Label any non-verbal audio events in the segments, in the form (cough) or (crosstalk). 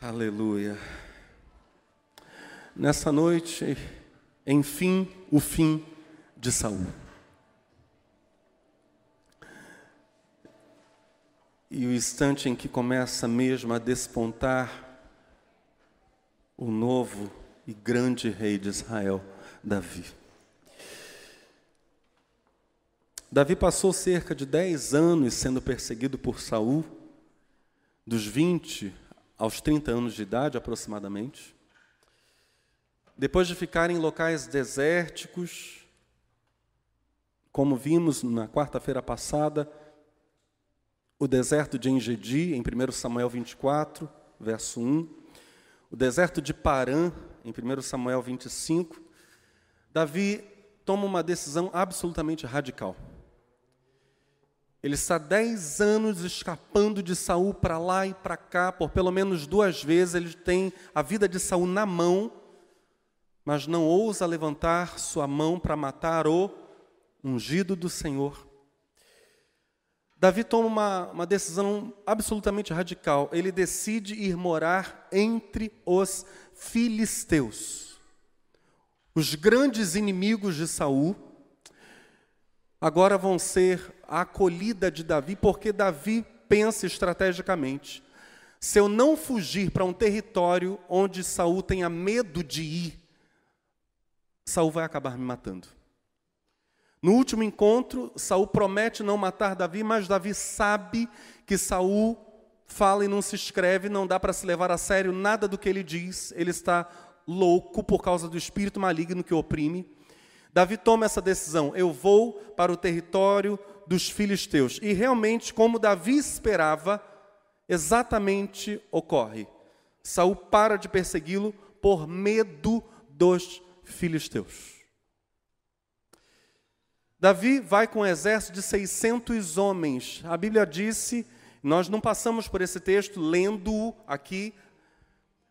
Aleluia. Nessa noite, enfim, o fim de Saul. E o instante em que começa mesmo a despontar o novo e grande rei de Israel, Davi. Davi passou cerca de dez anos sendo perseguido por Saul, dos 20 aos 30 anos de idade aproximadamente. Depois de ficar em locais desérticos, como vimos na quarta-feira passada, o deserto de Engedi, em 1 Samuel 24, verso 1, o deserto de Parã, em 1 Samuel 25, Davi toma uma decisão absolutamente radical. Ele está dez anos escapando de Saul para lá e para cá, por pelo menos duas vezes ele tem a vida de Saul na mão, mas não ousa levantar sua mão para matar o ungido do Senhor. Davi toma uma, uma decisão absolutamente radical. Ele decide ir morar entre os filisteus, os grandes inimigos de Saul agora vão ser a acolhida de Davi, porque Davi pensa estrategicamente. Se eu não fugir para um território onde Saul tenha medo de ir, Saul vai acabar me matando. No último encontro, Saul promete não matar Davi, mas Davi sabe que Saul fala e não se escreve, não dá para se levar a sério nada do que ele diz. Ele está louco por causa do espírito maligno que oprime. Davi toma essa decisão: eu vou para o território dos filisteus. E realmente, como Davi esperava, exatamente ocorre. Saul para de persegui-lo por medo dos filisteus. Davi vai com um exército de 600 homens. A Bíblia disse, nós não passamos por esse texto lendo-o aqui,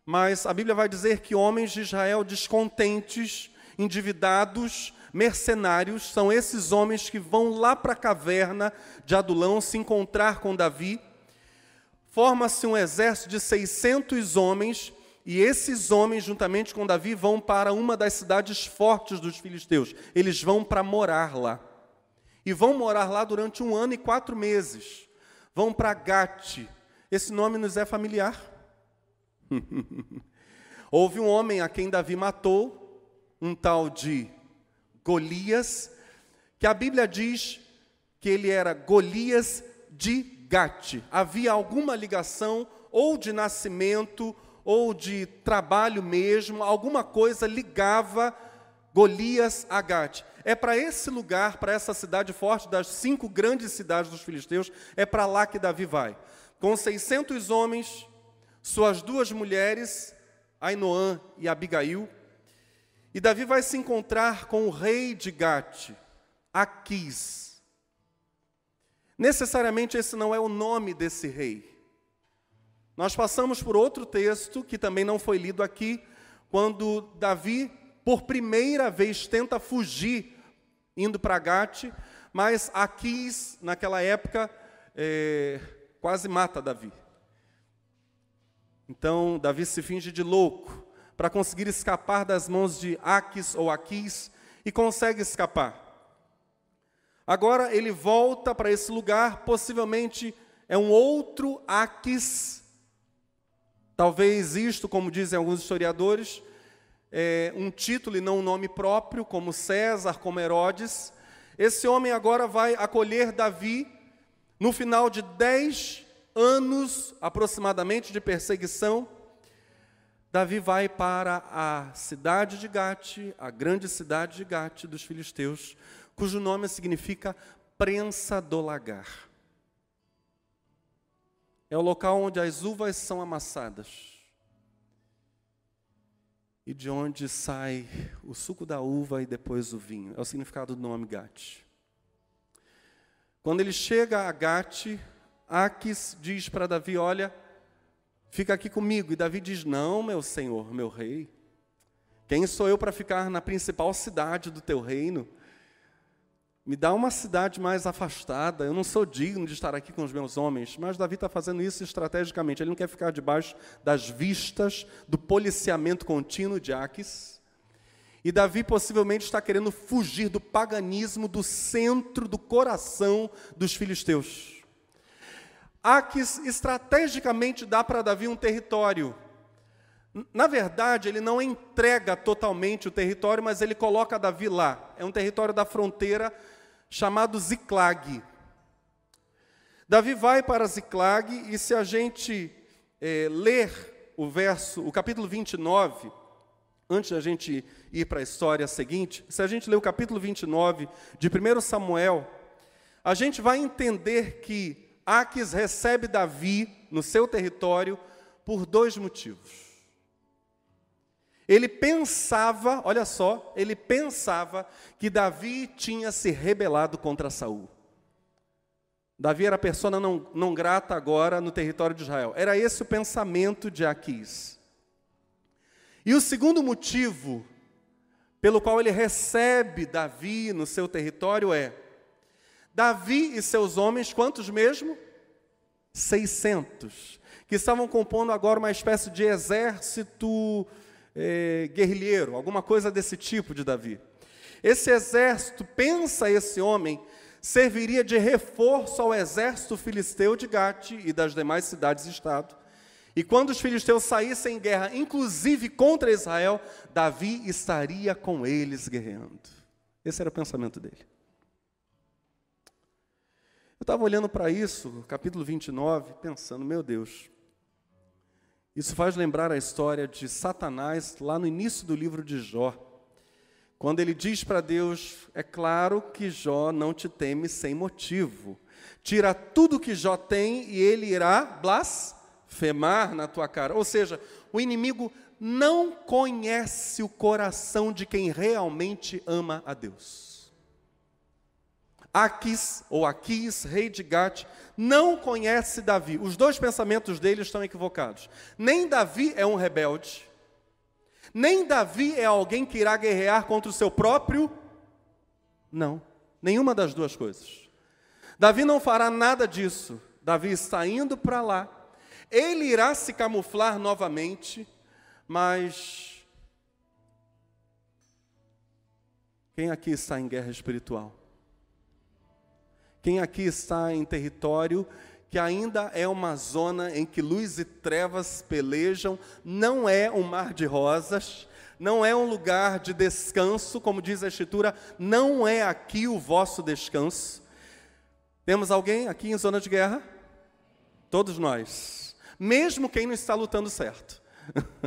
mas a Bíblia vai dizer que homens de Israel descontentes endividados, mercenários, são esses homens que vão lá para a caverna de Adulão se encontrar com Davi. Forma-se um exército de 600 homens, e esses homens, juntamente com Davi, vão para uma das cidades fortes dos filisteus. Eles vão para morar lá. E vão morar lá durante um ano e quatro meses. Vão para Gate. Esse nome nos é familiar. (laughs) Houve um homem a quem Davi matou, um tal de Golias, que a Bíblia diz que ele era Golias de Gate. Havia alguma ligação, ou de nascimento, ou de trabalho mesmo, alguma coisa ligava Golias a Gate. É para esse lugar, para essa cidade forte, das cinco grandes cidades dos filisteus, é para lá que Davi vai. Com 600 homens, suas duas mulheres, Ainoã e Abigail, e Davi vai se encontrar com o rei de Gate, Aquis. Necessariamente esse não é o nome desse rei. Nós passamos por outro texto que também não foi lido aqui, quando Davi, por primeira vez, tenta fugir indo para Gate, mas Aquis, naquela época, é, quase mata Davi. Então, Davi se finge de louco para conseguir escapar das mãos de Aquis ou Aquis e consegue escapar. Agora ele volta para esse lugar, possivelmente é um outro Aquis. Talvez isto, como dizem alguns historiadores, é um título e não um nome próprio, como César, como Herodes. Esse homem agora vai acolher Davi no final de dez anos aproximadamente de perseguição. Davi vai para a cidade de Gate, a grande cidade de Gate dos filisteus, cujo nome significa prensa do lagar. É o local onde as uvas são amassadas e de onde sai o suco da uva e depois o vinho. É o significado do nome Gate. Quando ele chega a Gate, Aques diz para Davi: Olha, Fica aqui comigo. E Davi diz: Não, meu senhor, meu rei. Quem sou eu para ficar na principal cidade do teu reino? me dá uma cidade mais afastada, eu não sou digno de estar aqui com os meus homens. Mas Davi está fazendo isso estrategicamente, ele não quer ficar debaixo das vistas do policiamento contínuo de Aques. E Davi possivelmente está querendo fugir do paganismo do centro do coração dos filisteus. Aques estrategicamente dá para Davi um território. Na verdade, ele não entrega totalmente o território, mas ele coloca Davi lá. É um território da fronteira chamado Ziclag. Davi vai para Ziclag e se a gente é, ler o verso, o capítulo 29, antes da gente ir para a história seguinte, se a gente ler o capítulo 29 de 1 Samuel, a gente vai entender que Aques recebe Davi no seu território por dois motivos. Ele pensava, olha só, ele pensava que Davi tinha se rebelado contra Saul. Davi era persona não, não grata agora no território de Israel. Era esse o pensamento de Aquis. E o segundo motivo pelo qual ele recebe Davi no seu território é: Davi e seus homens, quantos mesmo? 600, que estavam compondo agora uma espécie de exército é, guerrilheiro, alguma coisa desse tipo de Davi. Esse exército, pensa esse homem, serviria de reforço ao exército filisteu de Gate e das demais cidades-estado. E quando os filisteus saíssem em guerra, inclusive contra Israel, Davi estaria com eles guerreando. Esse era o pensamento dele. Estava olhando para isso, capítulo 29, pensando, meu Deus, isso faz lembrar a história de Satanás lá no início do livro de Jó. Quando ele diz para Deus: É claro que Jó não te teme sem motivo. Tira tudo que Jó tem e ele irá blasfemar na tua cara. Ou seja, o inimigo não conhece o coração de quem realmente ama a Deus. Aquis, ou Aquis, rei de Gate, não conhece Davi. Os dois pensamentos dele estão equivocados. Nem Davi é um rebelde, nem Davi é alguém que irá guerrear contra o seu próprio. Não, nenhuma das duas coisas. Davi não fará nada disso. Davi está indo para lá. Ele irá se camuflar novamente, mas quem aqui está em guerra espiritual? Quem aqui está em território que ainda é uma zona em que luz e trevas pelejam, não é um mar de rosas, não é um lugar de descanso, como diz a Escritura, não é aqui o vosso descanso. Temos alguém aqui em zona de guerra? Todos nós. Mesmo quem não está lutando certo.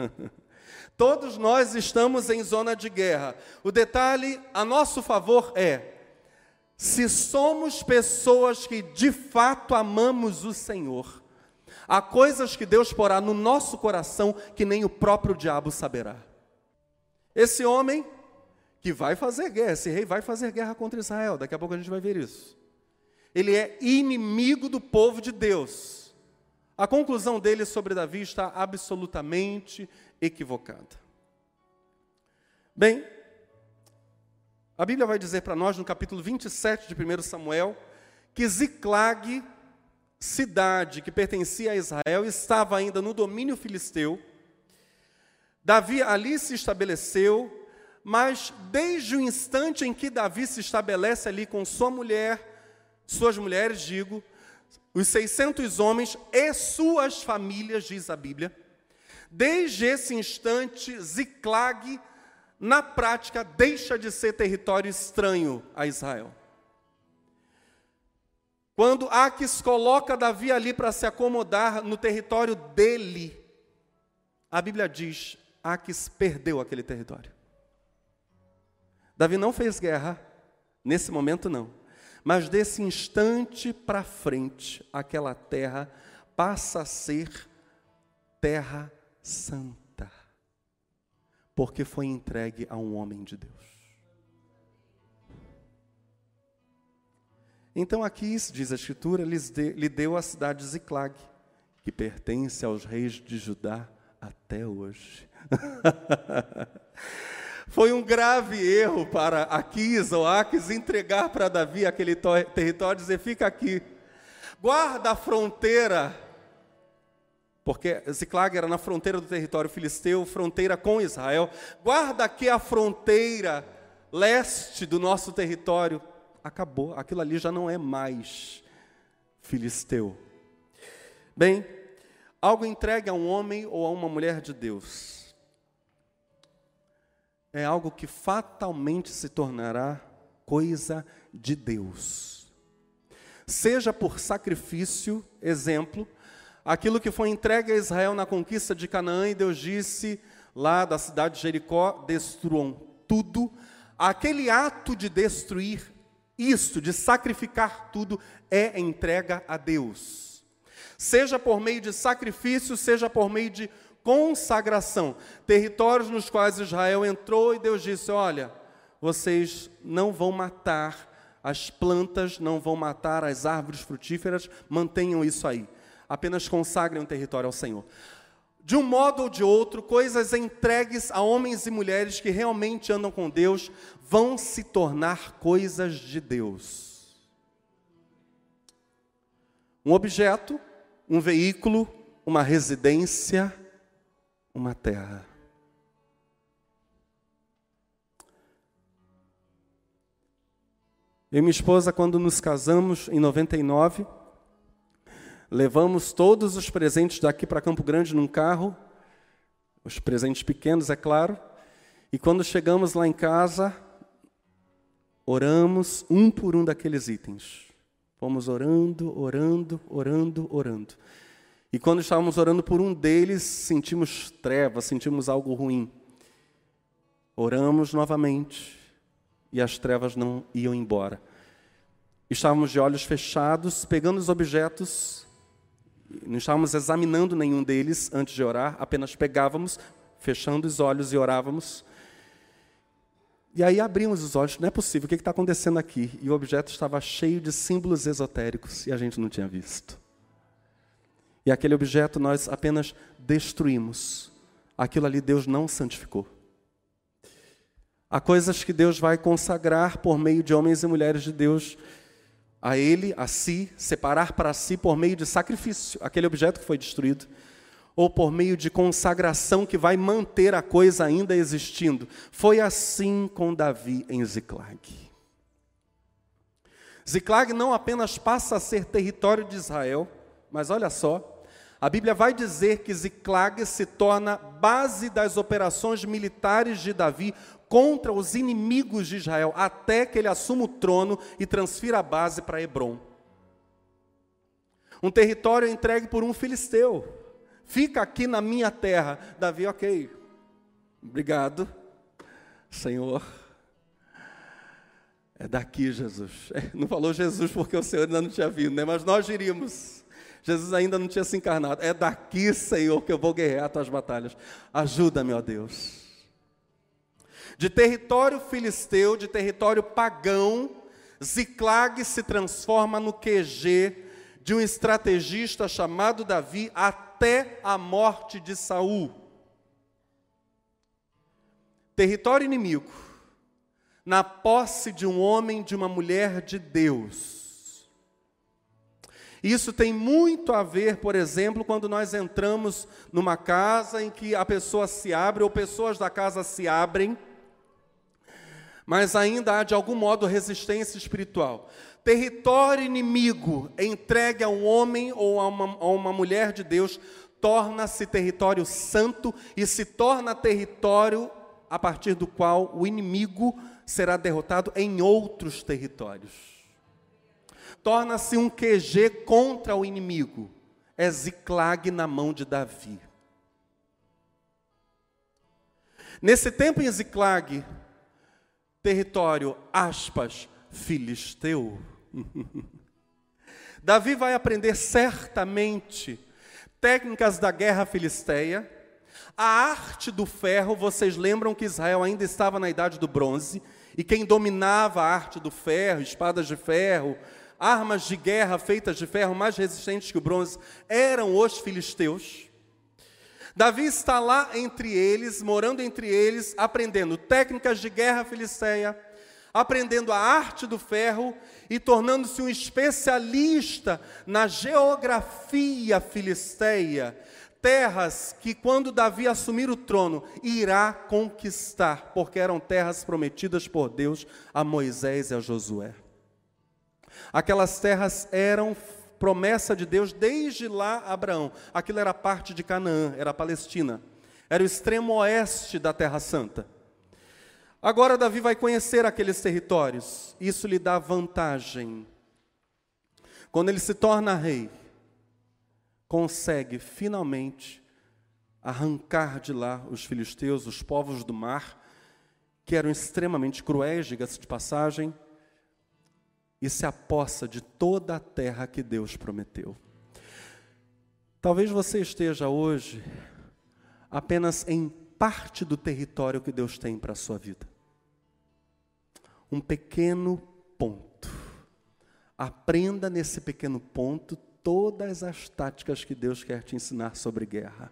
(laughs) Todos nós estamos em zona de guerra. O detalhe a nosso favor é: se somos pessoas que de fato amamos o Senhor, há coisas que Deus porá no nosso coração que nem o próprio diabo saberá. Esse homem que vai fazer guerra, esse rei vai fazer guerra contra Israel, daqui a pouco a gente vai ver isso. Ele é inimigo do povo de Deus. A conclusão dele sobre Davi está absolutamente equivocada. Bem, a Bíblia vai dizer para nós, no capítulo 27 de 1 Samuel, que Ziclag, cidade que pertencia a Israel, estava ainda no domínio filisteu. Davi ali se estabeleceu, mas desde o instante em que Davi se estabelece ali com sua mulher, suas mulheres, digo, os 600 homens e suas famílias, diz a Bíblia, desde esse instante, Ziclag na prática, deixa de ser território estranho a Israel. Quando Aques coloca Davi ali para se acomodar no território dele, a Bíblia diz: Aques perdeu aquele território. Davi não fez guerra, nesse momento não. Mas desse instante para frente, aquela terra passa a ser terra santa porque foi entregue a um homem de Deus. Então aqui, diz a Escritura, lhe deu a cidade de Ziclag, que pertence aos reis de Judá até hoje. (laughs) Foi um grave erro para Aquis ou Aques entregar para Davi aquele território e dizer: fica aqui, guarda a fronteira, porque Ziclag era na fronteira do território filisteu, fronteira com Israel, guarda aqui a fronteira leste do nosso território. Acabou, aquilo ali já não é mais filisteu. Bem, algo entregue a um homem ou a uma mulher de Deus é algo que fatalmente se tornará coisa de Deus. Seja por sacrifício, exemplo, aquilo que foi entregue a Israel na conquista de Canaã, e Deus disse lá da cidade de Jericó: destruam tudo. Aquele ato de destruir isto, de sacrificar tudo, é entrega a Deus. Seja por meio de sacrifício, seja por meio de consagração, territórios nos quais Israel entrou e Deus disse: Olha, vocês não vão matar as plantas, não vão matar as árvores frutíferas, mantenham isso aí. Apenas consagrem o território ao Senhor. De um modo ou de outro, coisas entregues a homens e mulheres que realmente andam com Deus vão se tornar coisas de Deus. Um objeto, um veículo, uma residência, uma terra. Eu e minha esposa, quando nos casamos em 99, levamos todos os presentes daqui para Campo Grande num carro, os presentes pequenos, é claro, e quando chegamos lá em casa, oramos um por um daqueles itens. Fomos orando, orando, orando, orando. E quando estávamos orando por um deles, sentimos trevas, sentimos algo ruim. Oramos novamente e as trevas não iam embora. Estávamos de olhos fechados, pegando os objetos, não estávamos examinando nenhum deles antes de orar, apenas pegávamos, fechando os olhos e orávamos. E aí abrimos os olhos, não é possível, o que está acontecendo aqui? E o objeto estava cheio de símbolos esotéricos e a gente não tinha visto. E aquele objeto nós apenas destruímos. Aquilo ali Deus não santificou. Há coisas que Deus vai consagrar por meio de homens e mulheres de Deus a Ele, a si, separar para si por meio de sacrifício, aquele objeto que foi destruído, ou por meio de consagração que vai manter a coisa ainda existindo. Foi assim com Davi em Ziclag. Ziclag não apenas passa a ser território de Israel, mas olha só, a Bíblia vai dizer que Ziclag se torna base das operações militares de Davi contra os inimigos de Israel, até que ele assuma o trono e transfira a base para Hebron. Um território entregue por um filisteu. Fica aqui na minha terra. Davi, ok. Obrigado, Senhor. É daqui, Jesus. Não falou Jesus porque o Senhor ainda não tinha vindo, né? Mas nós iríamos. Jesus ainda não tinha se encarnado. É daqui, Senhor, que eu vou guerrear as tuas batalhas. Ajuda-me, ó Deus. De território filisteu, de território pagão, Ziclag se transforma no QG de um estrategista chamado Davi até a morte de Saul. Território inimigo, na posse de um homem, de uma mulher de Deus isso tem muito a ver, por exemplo, quando nós entramos numa casa em que a pessoa se abre ou pessoas da casa se abrem, mas ainda há de algum modo resistência espiritual. Território inimigo entregue a um homem ou a uma, a uma mulher de Deus torna-se território santo e se torna território a partir do qual o inimigo será derrotado em outros territórios torna-se um QG contra o inimigo. É Ziclag na mão de Davi. Nesse tempo em Ziclag, território, aspas, filisteu. (laughs) Davi vai aprender certamente técnicas da guerra filisteia, a arte do ferro. Vocês lembram que Israel ainda estava na idade do bronze, e quem dominava a arte do ferro, espadas de ferro, armas de guerra feitas de ferro mais resistentes que o bronze, eram os filisteus. Davi está lá entre eles, morando entre eles, aprendendo técnicas de guerra filisteia, aprendendo a arte do ferro e tornando-se um especialista na geografia filisteia, terras que, quando Davi assumir o trono, irá conquistar, porque eram terras prometidas por Deus a Moisés e a Josué. Aquelas terras eram promessa de Deus desde lá Abraão. Aquilo era parte de Canaã, era a Palestina. Era o extremo oeste da Terra Santa. Agora Davi vai conhecer aqueles territórios. Isso lhe dá vantagem. Quando ele se torna rei, consegue finalmente arrancar de lá os filisteus, os povos do mar, que eram extremamente cruéis, diga-se de passagem, e se apossa de toda a terra que Deus prometeu. Talvez você esteja hoje apenas em parte do território que Deus tem para a sua vida. Um pequeno ponto. Aprenda nesse pequeno ponto todas as táticas que Deus quer te ensinar sobre guerra.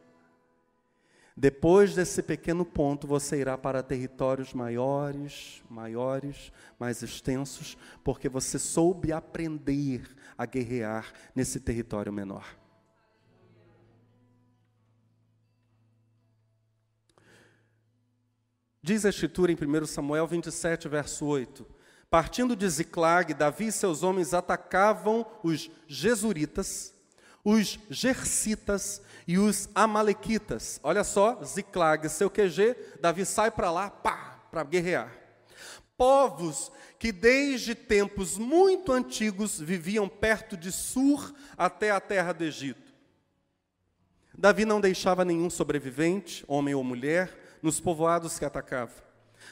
Depois desse pequeno ponto, você irá para territórios maiores, maiores, mais extensos, porque você soube aprender a guerrear nesse território menor. Diz a Escritura em 1 Samuel 27, verso 8: Partindo de Ziclag, Davi e seus homens atacavam os Jesuritas, os Gersitas e os Amalequitas. Olha só, Ziclag, seu QG, Davi sai para lá, pá, para guerrear. Povos que desde tempos muito antigos viviam perto de Sur até a terra do Egito. Davi não deixava nenhum sobrevivente, homem ou mulher, nos povoados que atacava.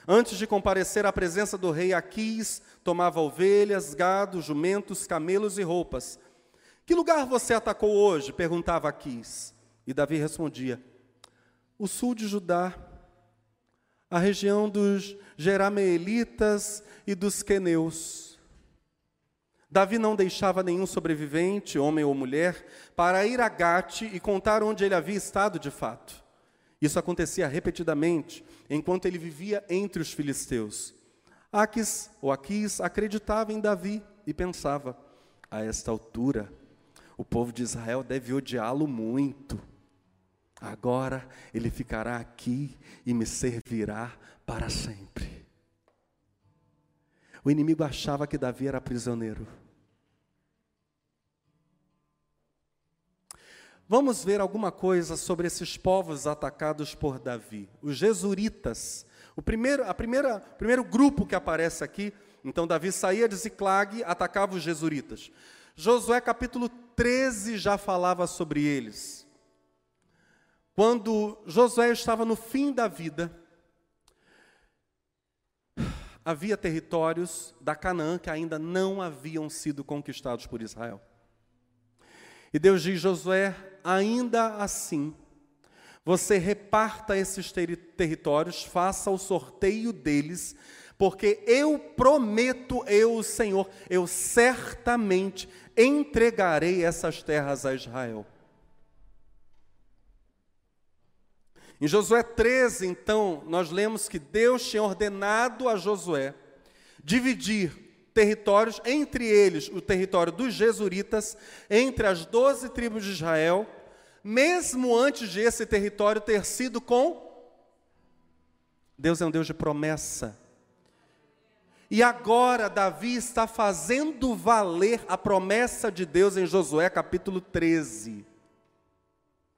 Antes de comparecer à presença do rei Aquis, tomava ovelhas, gado, jumentos, camelos e roupas. Que lugar você atacou hoje? perguntava Aquis. E Davi respondia: O sul de Judá, a região dos Jerameelitas e dos Queneus. Davi não deixava nenhum sobrevivente, homem ou mulher, para ir a Gate e contar onde ele havia estado de fato. Isso acontecia repetidamente, enquanto ele vivia entre os filisteus. Aquis, ou Aquis, acreditava em Davi e pensava: a esta altura, o povo de Israel deve odiá-lo muito. Agora ele ficará aqui e me servirá para sempre. O inimigo achava que Davi era prisioneiro. Vamos ver alguma coisa sobre esses povos atacados por Davi. Os Jesuritas. O primeiro, a primeira, primeiro grupo que aparece aqui, então Davi saía de Ziclag, atacava os Jesuritas. Josué capítulo 13 já falava sobre eles. Quando Josué estava no fim da vida, havia territórios da Canaã que ainda não haviam sido conquistados por Israel. E Deus diz: Josué, ainda assim, você reparta esses ter territórios, faça o sorteio deles, porque eu prometo, eu, o Senhor, eu certamente entregarei essas terras a Israel. Em Josué 13, então, nós lemos que Deus tinha ordenado a Josué dividir territórios, entre eles o território dos Jesuritas, entre as doze tribos de Israel, mesmo antes de esse território ter sido com. Deus é um Deus de promessa. E agora Davi está fazendo valer a promessa de Deus em Josué capítulo 13.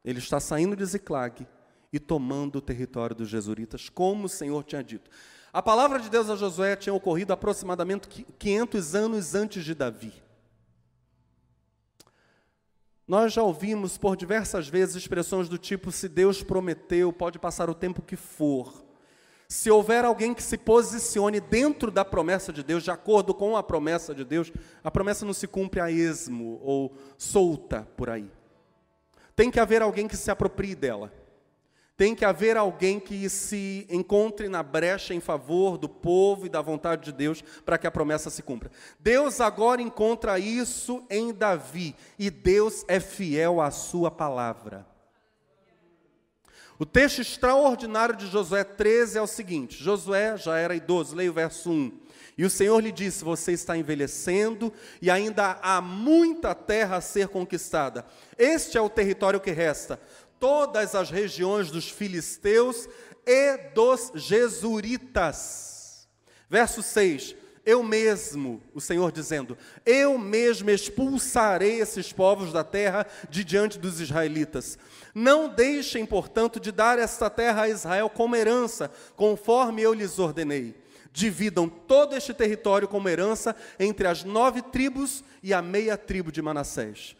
Ele está saindo de Ziclag e tomando o território dos Jesuritas, como o Senhor tinha dito. A palavra de Deus a Josué tinha ocorrido aproximadamente 500 anos antes de Davi. Nós já ouvimos por diversas vezes expressões do tipo: se Deus prometeu, pode passar o tempo que for. Se houver alguém que se posicione dentro da promessa de Deus, de acordo com a promessa de Deus, a promessa não se cumpre a esmo ou solta por aí. Tem que haver alguém que se aproprie dela. Tem que haver alguém que se encontre na brecha em favor do povo e da vontade de Deus para que a promessa se cumpra. Deus agora encontra isso em Davi e Deus é fiel à sua palavra. O texto extraordinário de Josué 13 é o seguinte: Josué já era idoso, leia o verso 1. E o Senhor lhe disse: Você está envelhecendo e ainda há muita terra a ser conquistada. Este é o território que resta. Todas as regiões dos filisteus e dos jesuritas. Verso 6: Eu mesmo, o Senhor dizendo, eu mesmo expulsarei esses povos da terra de diante dos israelitas. Não deixem, portanto, de dar esta terra a Israel como herança, conforme eu lhes ordenei dividam todo este território como herança entre as nove tribos e a meia tribo de Manassés.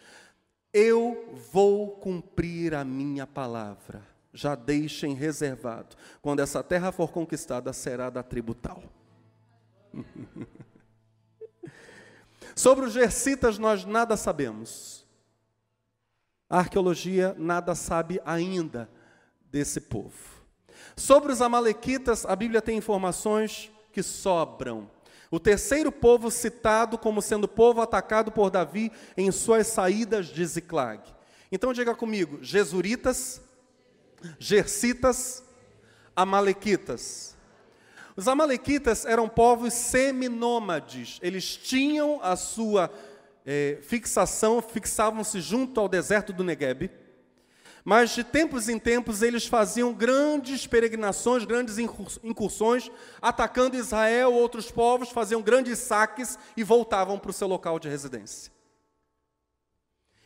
Eu vou cumprir a minha palavra. Já deixem reservado. Quando essa terra for conquistada, será da tribo tal. (laughs) Sobre os Gercitas, nós nada sabemos. A arqueologia nada sabe ainda desse povo. Sobre os Amalequitas, a Bíblia tem informações que sobram. O terceiro povo citado como sendo povo atacado por Davi em suas saídas de Ziclag. Então diga comigo: Jesuritas, Gercitas, Amalequitas. Os Amalequitas eram povos seminômades, eles tinham a sua é, fixação, fixavam-se junto ao deserto do Negueb mas de tempos em tempos eles faziam grandes peregrinações, grandes incursões, atacando Israel, outros povos, faziam grandes saques e voltavam para o seu local de residência.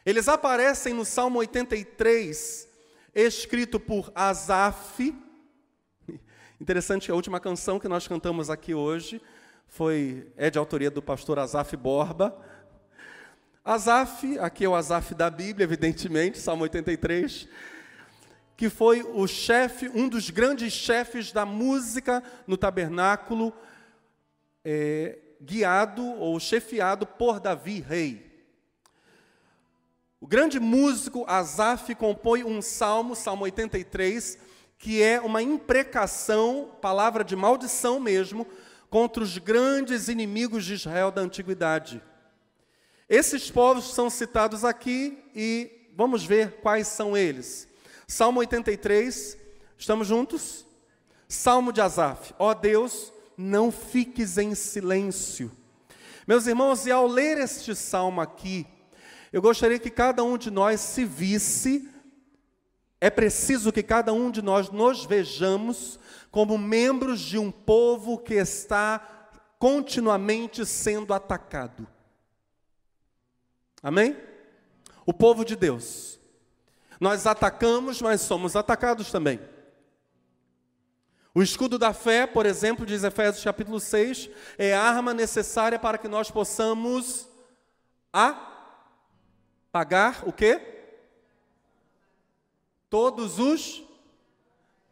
Eles aparecem no Salmo 83, escrito por Asaf. Interessante, a última canção que nós cantamos aqui hoje foi é de autoria do pastor Asaf Borba. Asaf, aqui é o Asaf da Bíblia, evidentemente, Salmo 83, que foi o chefe, um dos grandes chefes da música no tabernáculo, é, guiado ou chefiado por Davi, rei. O grande músico Asaf compõe um salmo, Salmo 83, que é uma imprecação, palavra de maldição mesmo, contra os grandes inimigos de Israel da antiguidade. Esses povos são citados aqui e vamos ver quais são eles. Salmo 83, estamos juntos? Salmo de Asaf. Ó oh Deus, não fiques em silêncio. Meus irmãos, e ao ler este salmo aqui, eu gostaria que cada um de nós se visse, é preciso que cada um de nós nos vejamos como membros de um povo que está continuamente sendo atacado. Amém? O povo de Deus. Nós atacamos, mas somos atacados também. O escudo da fé, por exemplo, diz Efésios capítulo 6, é a arma necessária para que nós possamos apagar o quê? Todos os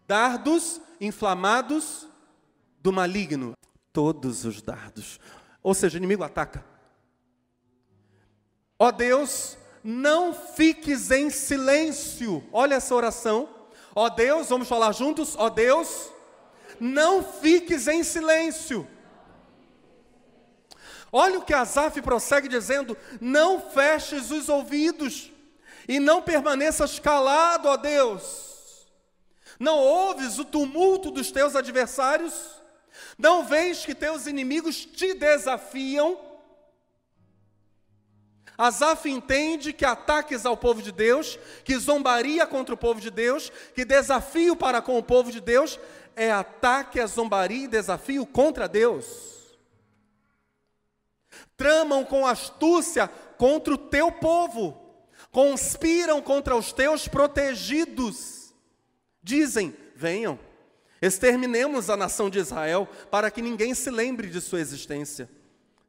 dardos inflamados do maligno. Todos os dardos. Ou seja, o inimigo ataca. Ó Deus, não fiques em silêncio. Olha essa oração. Ó Deus, vamos falar juntos? Ó Deus, não fiques em silêncio. Olha o que Asaf prossegue dizendo: Não feches os ouvidos e não permaneças calado, ó Deus. Não ouves o tumulto dos teus adversários? Não vês que teus inimigos te desafiam? Asaf entende que ataques ao povo de Deus, que zombaria contra o povo de Deus, que desafio para com o povo de Deus, é ataque, é zombaria e desafio contra Deus. Tramam com astúcia contra o teu povo, conspiram contra os teus protegidos. Dizem: venham, exterminemos a nação de Israel, para que ninguém se lembre de sua existência.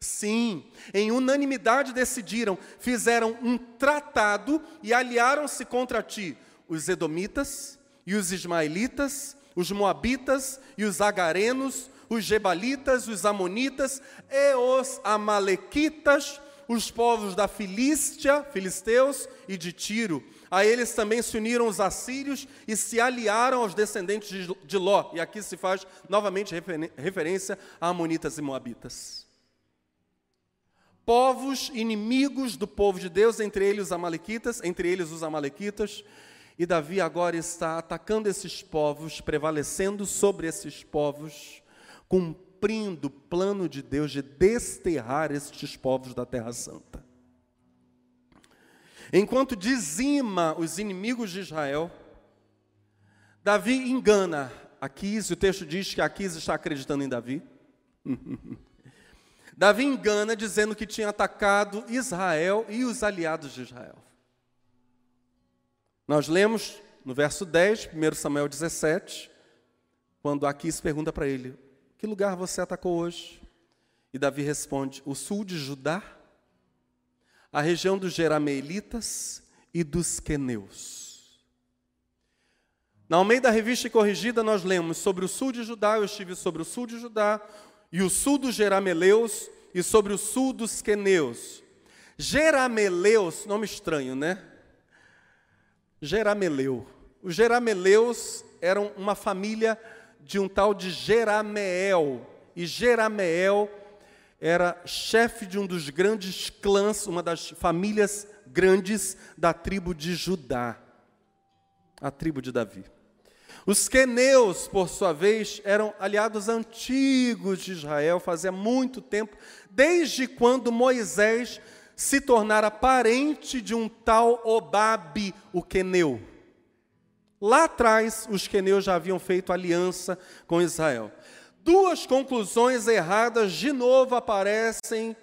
Sim, em unanimidade decidiram, fizeram um tratado e aliaram-se contra ti os Edomitas e os Ismaelitas, os Moabitas e os Agarenos, os Gebalitas, os Amonitas e os Amalequitas, os povos da Filístia, filisteus e de Tiro. A eles também se uniram os assírios e se aliaram aos descendentes de Ló. E aqui se faz novamente referência a Amonitas e Moabitas povos inimigos do povo de Deus, entre eles os amalequitas, entre eles os amalequitas, E Davi agora está atacando esses povos, prevalecendo sobre esses povos, cumprindo o plano de Deus de desterrar estes povos da Terra Santa. Enquanto dizima os inimigos de Israel, Davi engana Aquis, o texto diz que Aquis está acreditando em Davi. (laughs) Davi engana dizendo que tinha atacado Israel e os aliados de Israel. Nós lemos no verso 10, 1 Samuel 17, quando Aquis pergunta para ele: Que lugar você atacou hoje? E Davi responde: O sul de Judá, a região dos Jerameelitas e dos Queneus. Na Almeida Revista Corrigida, nós lemos sobre o sul de Judá, eu estive sobre o sul de Judá, e o sul dos Jerameleus, e sobre o sul dos Queneus. Jerameleus, nome estranho, né? Jerameleu. Os Jerameleus eram uma família de um tal de Jerameel. E Jerameel era chefe de um dos grandes clãs, uma das famílias grandes da tribo de Judá, a tribo de Davi. Os queneus, por sua vez, eram aliados antigos de Israel, fazia muito tempo, desde quando Moisés se tornara parente de um tal Obabe, o queneu. Lá atrás, os queneus já haviam feito aliança com Israel. Duas conclusões erradas de novo aparecem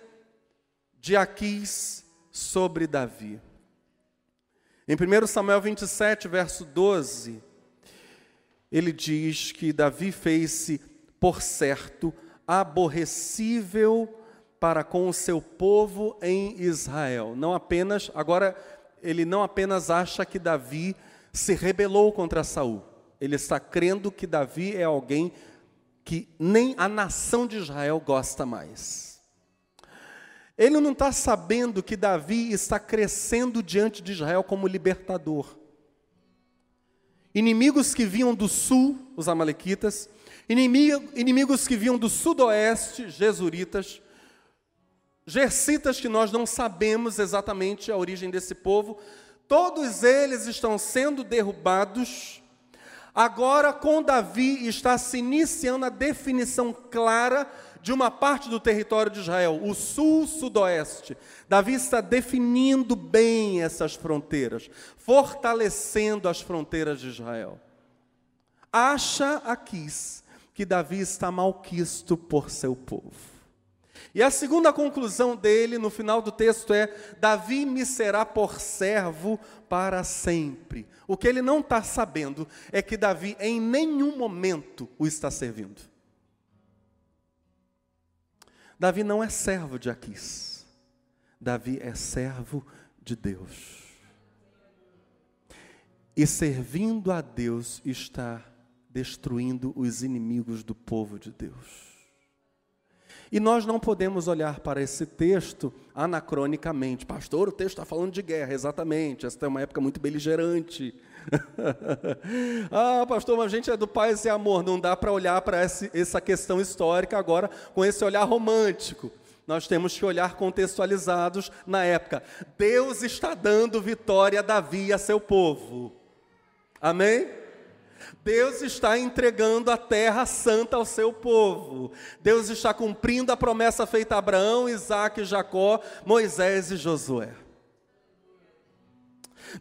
de Aquis sobre Davi. Em 1 Samuel 27, verso 12, ele diz que Davi fez-se, por certo, aborrecível para com o seu povo em Israel. Não apenas, agora ele não apenas acha que Davi se rebelou contra Saul. Ele está crendo que Davi é alguém que nem a nação de Israel gosta mais. Ele não está sabendo que Davi está crescendo diante de Israel como libertador. Inimigos que vinham do sul, os Amalequitas, inimigos que vinham do sudoeste, Jesuritas, Gersitas que nós não sabemos exatamente a origem desse povo, todos eles estão sendo derrubados. Agora, com Davi, está se iniciando a definição clara de uma parte do território de Israel, o sul-sudoeste. Davi está definindo bem essas fronteiras, fortalecendo as fronteiras de Israel. Acha Aquis que Davi está malquisto por seu povo. E a segunda conclusão dele no final do texto é: Davi me será por servo para sempre. O que ele não está sabendo é que Davi em nenhum momento o está servindo. Davi não é servo de Aquis, Davi é servo de Deus. E servindo a Deus está destruindo os inimigos do povo de Deus. E nós não podemos olhar para esse texto anacronicamente. Pastor, o texto está falando de guerra, exatamente. Esta é uma época muito beligerante. (laughs) ah, pastor, mas a gente é do paz e amor. Não dá para olhar para essa questão histórica agora com esse olhar romântico. Nós temos que olhar contextualizados na época. Deus está dando vitória a Davi e a seu povo. Amém? Deus está entregando a terra santa ao seu povo. Deus está cumprindo a promessa feita a Abraão, Isaac, Jacó, Moisés e Josué.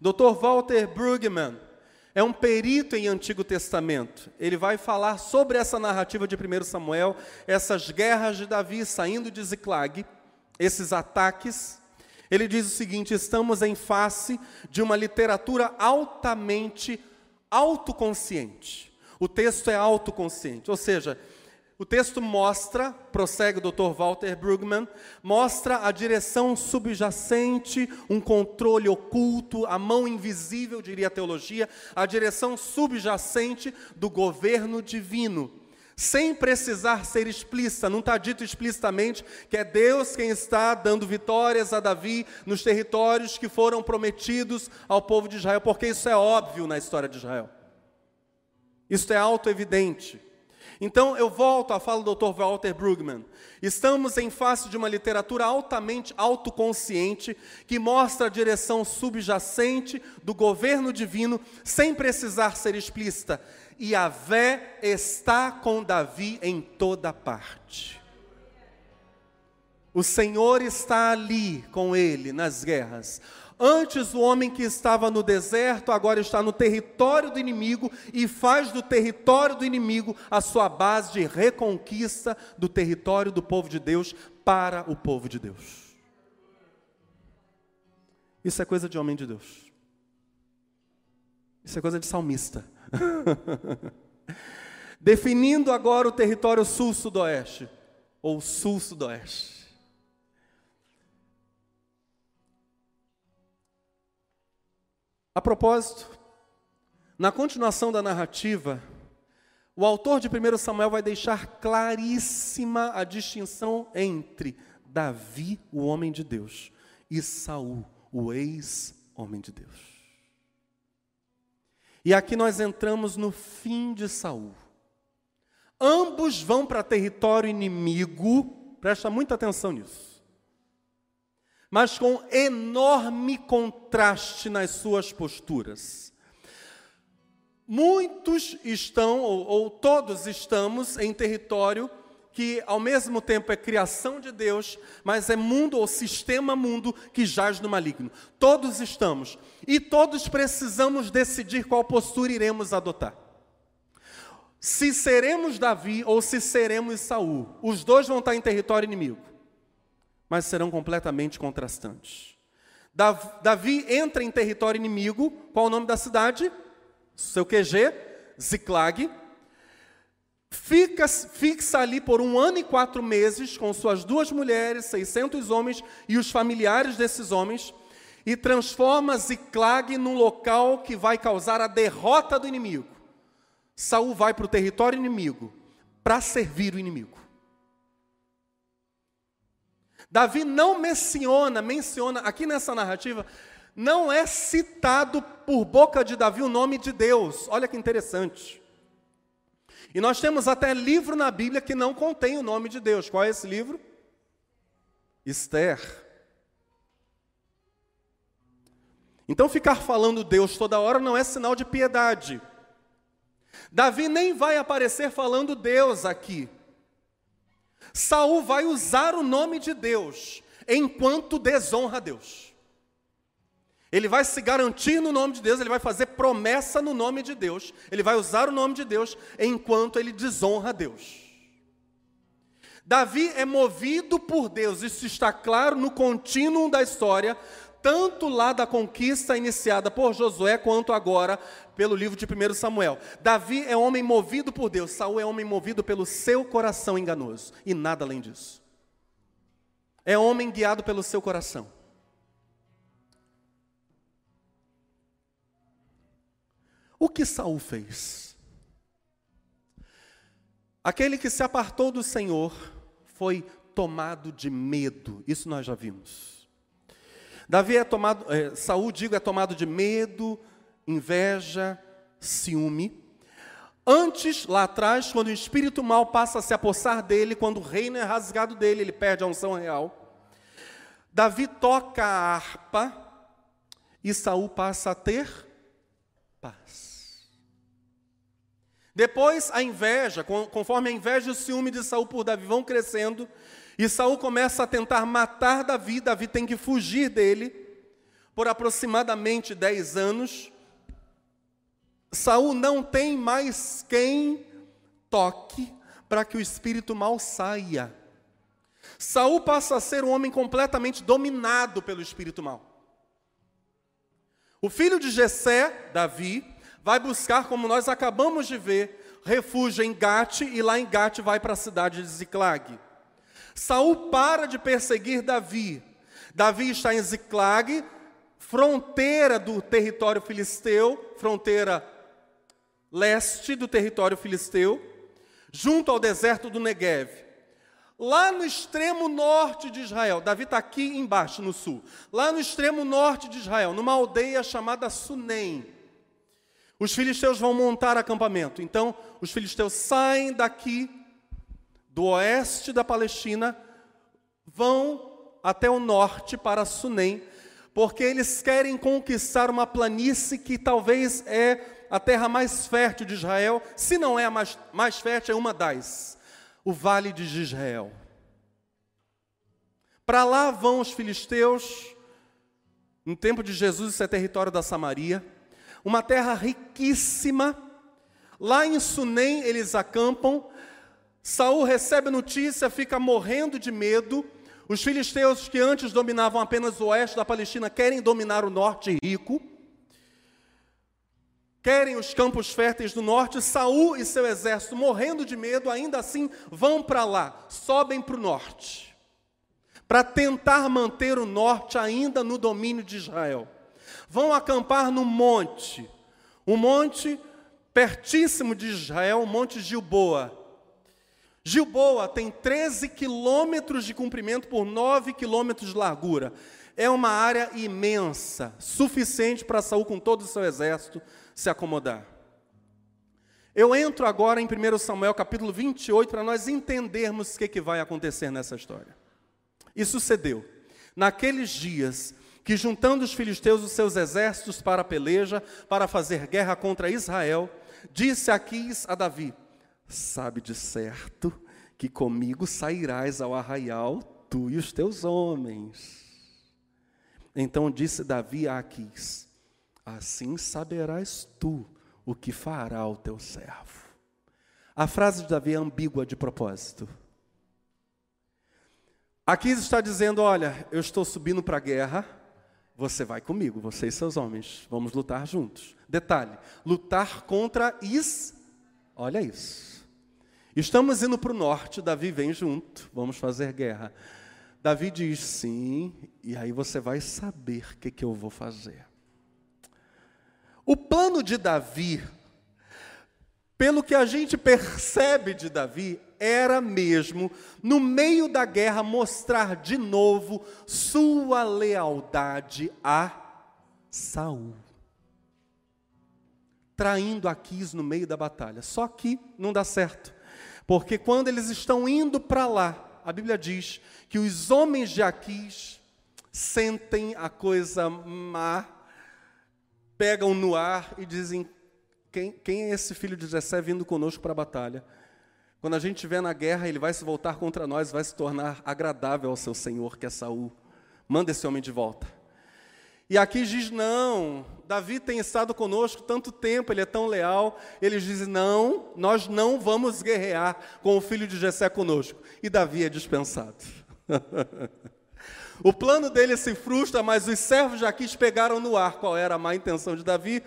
Dr. Walter Brueggemann é um perito em Antigo Testamento. Ele vai falar sobre essa narrativa de 1 Samuel, essas guerras de Davi saindo de Ziclag, esses ataques. Ele diz o seguinte: estamos em face de uma literatura altamente autoconsciente. O texto é autoconsciente, ou seja, o texto mostra, prossegue o Dr. Walter Brueggemann, mostra a direção subjacente, um controle oculto, a mão invisível, diria a teologia, a direção subjacente do governo divino, sem precisar ser explícita, não está dito explicitamente que é Deus quem está dando vitórias a Davi nos territórios que foram prometidos ao povo de Israel, porque isso é óbvio na história de Israel. Isso é auto-evidente. Então eu volto à fala do Dr. Walter Brueggemann. Estamos em face de uma literatura altamente autoconsciente que mostra a direção subjacente do governo divino sem precisar ser explícita. E a Vé está com Davi em toda parte. O Senhor está ali com ele nas guerras. Antes, o homem que estava no deserto, agora está no território do inimigo e faz do território do inimigo a sua base de reconquista do território do povo de Deus para o povo de Deus. Isso é coisa de homem de Deus. Isso é coisa de salmista. (laughs) Definindo agora o território sul-sudoeste, ou sul-sudoeste. A propósito, na continuação da narrativa, o autor de 1 Samuel vai deixar claríssima a distinção entre Davi, o homem de Deus, e Saul, o ex-homem de Deus. E aqui nós entramos no fim de Saul. Ambos vão para território inimigo, presta muita atenção nisso mas com enorme contraste nas suas posturas. Muitos estão, ou, ou, todos estamos, em território que ao mesmo tempo é criação de Deus, mas é mundo ou sistema mundo que jaz no maligno. Todos estamos. E todos precisamos decidir qual postura iremos adotar. Se seremos Davi ou se seremos Saul. Os dois vão estar em território inimigo mas serão completamente contrastantes. Davi entra em território inimigo, qual o nome da cidade? Seu QG, Ziklag. Fica, fixa ali por um ano e quatro meses com suas duas mulheres, 600 homens e os familiares desses homens, e transforma Ziklag num local que vai causar a derrota do inimigo. Saul vai para o território inimigo para servir o inimigo. Davi não menciona, menciona, aqui nessa narrativa, não é citado por boca de Davi o nome de Deus. Olha que interessante. E nós temos até livro na Bíblia que não contém o nome de Deus. Qual é esse livro? Esther. Então ficar falando Deus toda hora não é sinal de piedade. Davi nem vai aparecer falando Deus aqui. Saul vai usar o nome de Deus enquanto desonra a Deus. Ele vai se garantir no nome de Deus, ele vai fazer promessa no nome de Deus, ele vai usar o nome de Deus enquanto ele desonra a Deus. Davi é movido por Deus, isso está claro no contínuo da história, tanto lá da conquista iniciada por Josué, quanto agora pelo livro de 1 Samuel. Davi é homem movido por Deus, Saul é homem movido pelo seu coração enganoso, e nada além disso. É homem guiado pelo seu coração. O que Saul fez? Aquele que se apartou do Senhor foi tomado de medo. Isso nós já vimos. Davi é tomado, é, Saul, digo, é tomado de medo, inveja, ciúme. Antes, lá atrás, quando o espírito mal passa a se apossar dele, quando o reino é rasgado dele, ele perde a unção real. Davi toca a harpa e Saul passa a ter paz. Depois, a inveja, conforme a inveja e o ciúme de Saul por Davi vão crescendo, e Saul começa a tentar matar Davi, Davi tem que fugir dele por aproximadamente 10 anos. Saul não tem mais quem toque para que o espírito mal saia. Saul passa a ser um homem completamente dominado pelo espírito mal. O filho de Jessé, Davi, vai buscar, como nós acabamos de ver, refúgio em Gate e lá em Gate vai para a cidade de Ziclag. Saul para de perseguir Davi. Davi está em Ziclag, fronteira do território filisteu, fronteira leste do território filisteu, junto ao deserto do Negev. Lá no extremo norte de Israel, Davi está aqui embaixo, no sul. Lá no extremo norte de Israel, numa aldeia chamada Sunem. Os filisteus vão montar acampamento. Então, os filisteus saem daqui, do oeste da Palestina, vão até o norte para Sunem, porque eles querem conquistar uma planície que talvez é a terra mais fértil de Israel, se não é a mais, mais fértil, é uma das, o vale de Israel. Para lá vão os filisteus, no tempo de Jesus, isso é território da Samaria, uma terra riquíssima. Lá em Sunem eles acampam. Saul recebe notícia, fica morrendo de medo. Os filisteus que antes dominavam apenas o oeste da Palestina querem dominar o norte rico. Querem os campos férteis do norte. Saul e seu exército, morrendo de medo, ainda assim vão para lá, sobem para o norte, para tentar manter o norte ainda no domínio de Israel vão acampar no monte, um monte pertíssimo de Israel, o monte Gilboa. Gilboa tem 13 quilômetros de comprimento por 9 quilômetros de largura. É uma área imensa, suficiente para Saul com todo o seu exército se acomodar. Eu entro agora em 1 Samuel capítulo 28 para nós entendermos o que, que vai acontecer nessa história. E sucedeu. Naqueles dias, que juntando os filisteus os seus exércitos para a peleja, para fazer guerra contra Israel, disse Aquis a Davi: Sabe de certo que comigo sairás ao arraial, tu e os teus homens. Então disse Davi a Aquis: Assim saberás tu o que fará o teu servo. A frase de Davi é ambígua de propósito. Aquis está dizendo: Olha, eu estou subindo para a guerra, você vai comigo, você e seus homens, vamos lutar juntos. Detalhe: lutar contra Is. Olha isso. Estamos indo para o norte, Davi vem junto, vamos fazer guerra. Davi diz sim, e aí você vai saber o que, que eu vou fazer. O plano de Davi, pelo que a gente percebe de Davi, era mesmo, no meio da guerra, mostrar de novo sua lealdade a Saul. Traindo Aquis no meio da batalha. Só que não dá certo. Porque quando eles estão indo para lá, a Bíblia diz que os homens de Aquis sentem a coisa má, pegam no ar e dizem: quem, quem é esse filho de Jessé vindo conosco para a batalha? Quando a gente estiver na guerra, ele vai se voltar contra nós, vai se tornar agradável ao seu Senhor, que é Saul. Manda esse homem de volta. E aqui diz: não, Davi tem estado conosco tanto tempo, ele é tão leal. Eles dizem: não, nós não vamos guerrear com o filho de Jessé conosco. E Davi é dispensado. (laughs) o plano dele se frustra, mas os servos de Aquis pegaram no ar qual era a má intenção de Davi.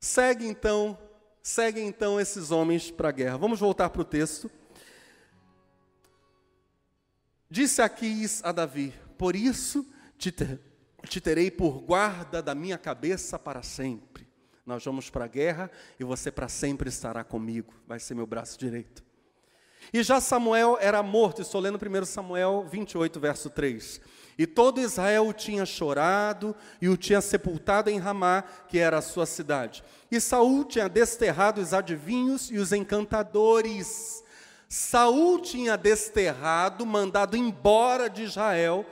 Segue então Seguem então esses homens para a guerra. Vamos voltar para o texto. Disse Aquis a Davi: Por isso te, ter, te terei por guarda da minha cabeça para sempre. Nós vamos para a guerra e você para sempre estará comigo. Vai ser meu braço direito. E já Samuel era morto, estou lendo 1 Samuel 28, verso 3. E todo Israel o tinha chorado e o tinha sepultado em Ramá, que era a sua cidade. E Saul tinha desterrado os adivinhos e os encantadores. Saul tinha desterrado, mandado embora de Israel,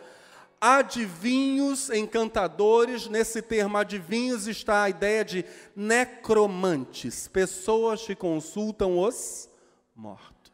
adivinhos, encantadores. Nesse termo adivinhos está a ideia de necromantes, pessoas que consultam os mortos.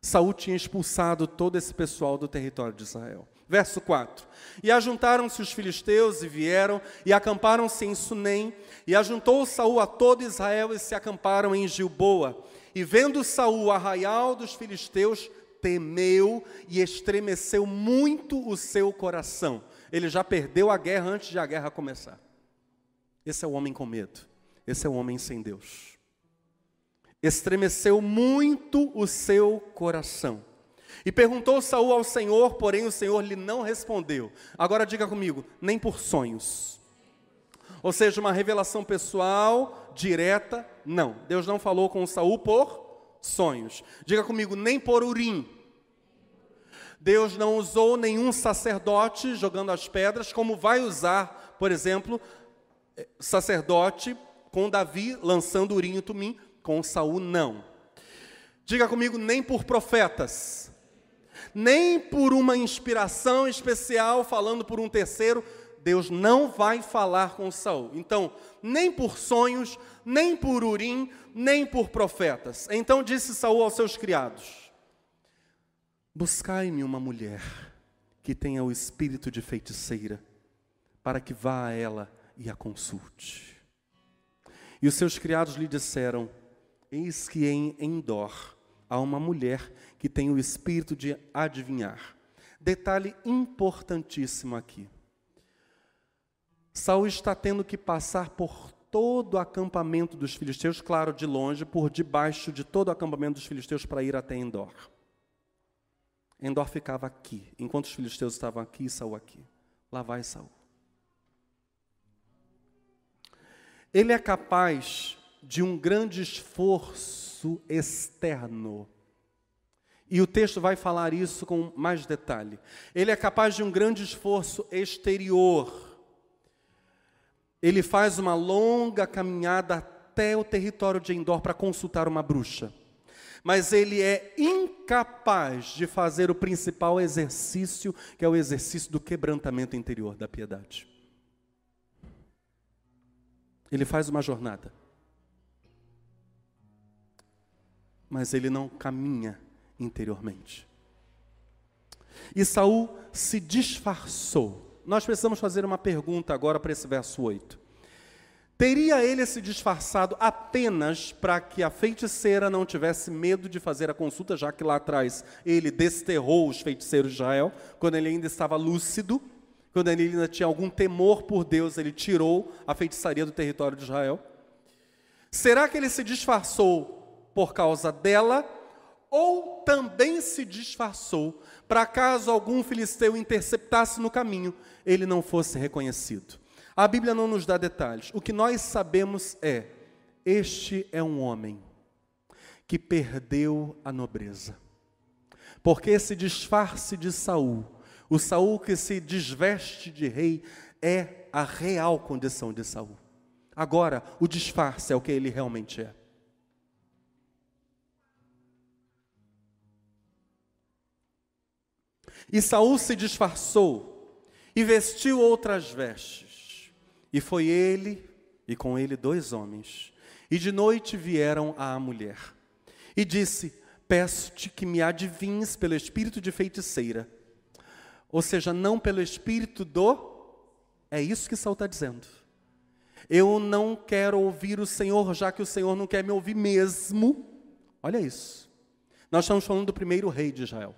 Saul tinha expulsado todo esse pessoal do território de Israel. Verso 4. E ajuntaram-se os filisteus e vieram e acamparam-se em Sunem, e ajuntou Saul a todo Israel e se acamparam em Gilboa. E vendo Saul o arraial dos filisteus, temeu e estremeceu muito o seu coração. Ele já perdeu a guerra antes de a guerra começar. Esse é o homem com medo. Esse é o homem sem Deus estremeceu muito o seu coração. E perguntou Saul ao Senhor, porém o Senhor lhe não respondeu. Agora diga comigo, nem por sonhos. Ou seja, uma revelação pessoal, direta, não. Deus não falou com Saul por sonhos. Diga comigo, nem por urim. Deus não usou nenhum sacerdote jogando as pedras, como vai usar, por exemplo, sacerdote, com Davi lançando urim e tumim, com Saul não. Diga comigo, nem por profetas, nem por uma inspiração especial falando por um terceiro, Deus não vai falar com Saul. Então, nem por sonhos, nem por urim, nem por profetas. Então disse Saul aos seus criados: Buscai-me uma mulher que tenha o espírito de feiticeira, para que vá a ela e a consulte. E os seus criados lhe disseram: Eis que em Endor há uma mulher que tem o espírito de adivinhar. Detalhe importantíssimo aqui. Saul está tendo que passar por todo o acampamento dos filisteus, claro, de longe, por debaixo de todo o acampamento dos filisteus para ir até Endor. Endor ficava aqui, enquanto os filisteus estavam aqui, Saul aqui. Lá vai Saul. Ele é capaz de um grande esforço externo. E o texto vai falar isso com mais detalhe. Ele é capaz de um grande esforço exterior ele faz uma longa caminhada até o território de Endor para consultar uma bruxa. Mas ele é incapaz de fazer o principal exercício, que é o exercício do quebrantamento interior, da piedade. Ele faz uma jornada. Mas ele não caminha interiormente. E Saul se disfarçou nós precisamos fazer uma pergunta agora para esse verso 8. Teria ele se disfarçado apenas para que a feiticeira não tivesse medo de fazer a consulta, já que lá atrás ele desterrou os feiticeiros de Israel, quando ele ainda estava lúcido, quando ele ainda tinha algum temor por Deus, ele tirou a feitiçaria do território de Israel? Será que ele se disfarçou por causa dela ou também se disfarçou para caso algum filisteu interceptasse no caminho, ele não fosse reconhecido. A Bíblia não nos dá detalhes. O que nós sabemos é: este é um homem que perdeu a nobreza. Porque esse disfarce de Saul, o Saul que se desveste de rei, é a real condição de Saul. Agora, o disfarce é o que ele realmente é. E Saul se disfarçou e vestiu outras vestes. E foi ele e com ele dois homens. E de noite vieram à mulher. E disse: Peço-te que me adivinhes pelo espírito de feiticeira. Ou seja, não pelo espírito do. É isso que Saul está dizendo. Eu não quero ouvir o Senhor, já que o Senhor não quer me ouvir mesmo. Olha isso. Nós estamos falando do primeiro rei de Israel.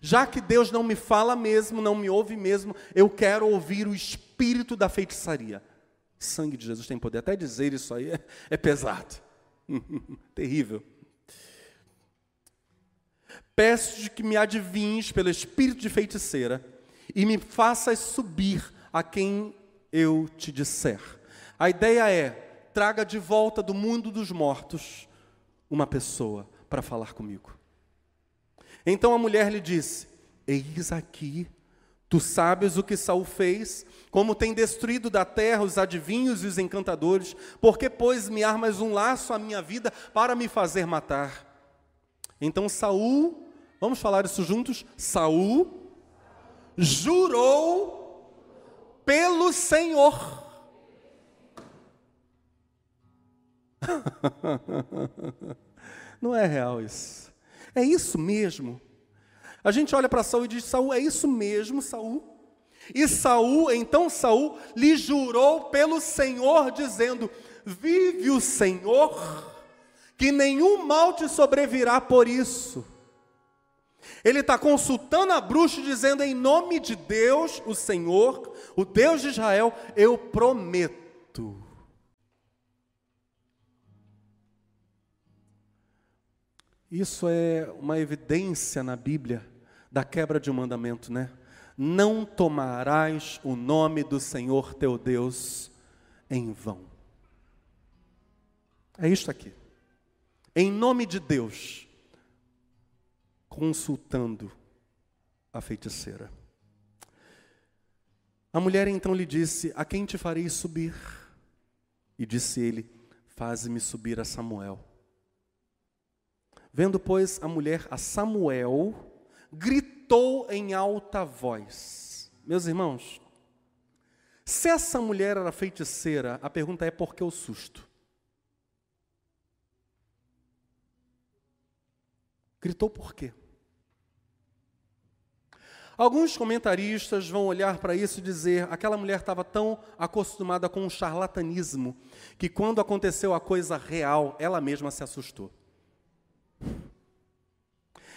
Já que Deus não me fala mesmo, não me ouve mesmo, eu quero ouvir o espírito da feitiçaria. Sangue de Jesus tem poder. Até dizer isso aí é, é pesado. (laughs) Terrível. Peço que me adivinhes pelo espírito de feiticeira e me faças subir a quem eu te disser. A ideia é: traga de volta do mundo dos mortos uma pessoa para falar comigo. Então a mulher lhe disse: Eis aqui, tu sabes o que Saul fez, como tem destruído da terra os adivinhos e os encantadores, porque pois me armas um laço à minha vida para me fazer matar. Então Saul, vamos falar isso juntos? Saul jurou pelo Senhor. (laughs) Não é real isso. É isso mesmo. A gente olha para Saul e diz: Saul, é isso mesmo, Saul? E Saul, então Saul lhe jurou pelo Senhor, dizendo: Vive o Senhor, que nenhum mal te sobrevirá por isso. Ele está consultando a bruxa, dizendo: Em nome de Deus, o Senhor, o Deus de Israel, eu prometo Isso é uma evidência na Bíblia da quebra de um mandamento, né? Não tomarás o nome do Senhor teu Deus em vão. É isto aqui. Em nome de Deus, consultando a feiticeira. A mulher então lhe disse: A quem te farei subir? E disse ele: Faze-me subir a Samuel. Vendo, pois, a mulher a Samuel, gritou em alta voz. Meus irmãos, se essa mulher era feiticeira, a pergunta é por que o susto? Gritou por quê? Alguns comentaristas vão olhar para isso e dizer: aquela mulher estava tão acostumada com o charlatanismo que, quando aconteceu a coisa real, ela mesma se assustou.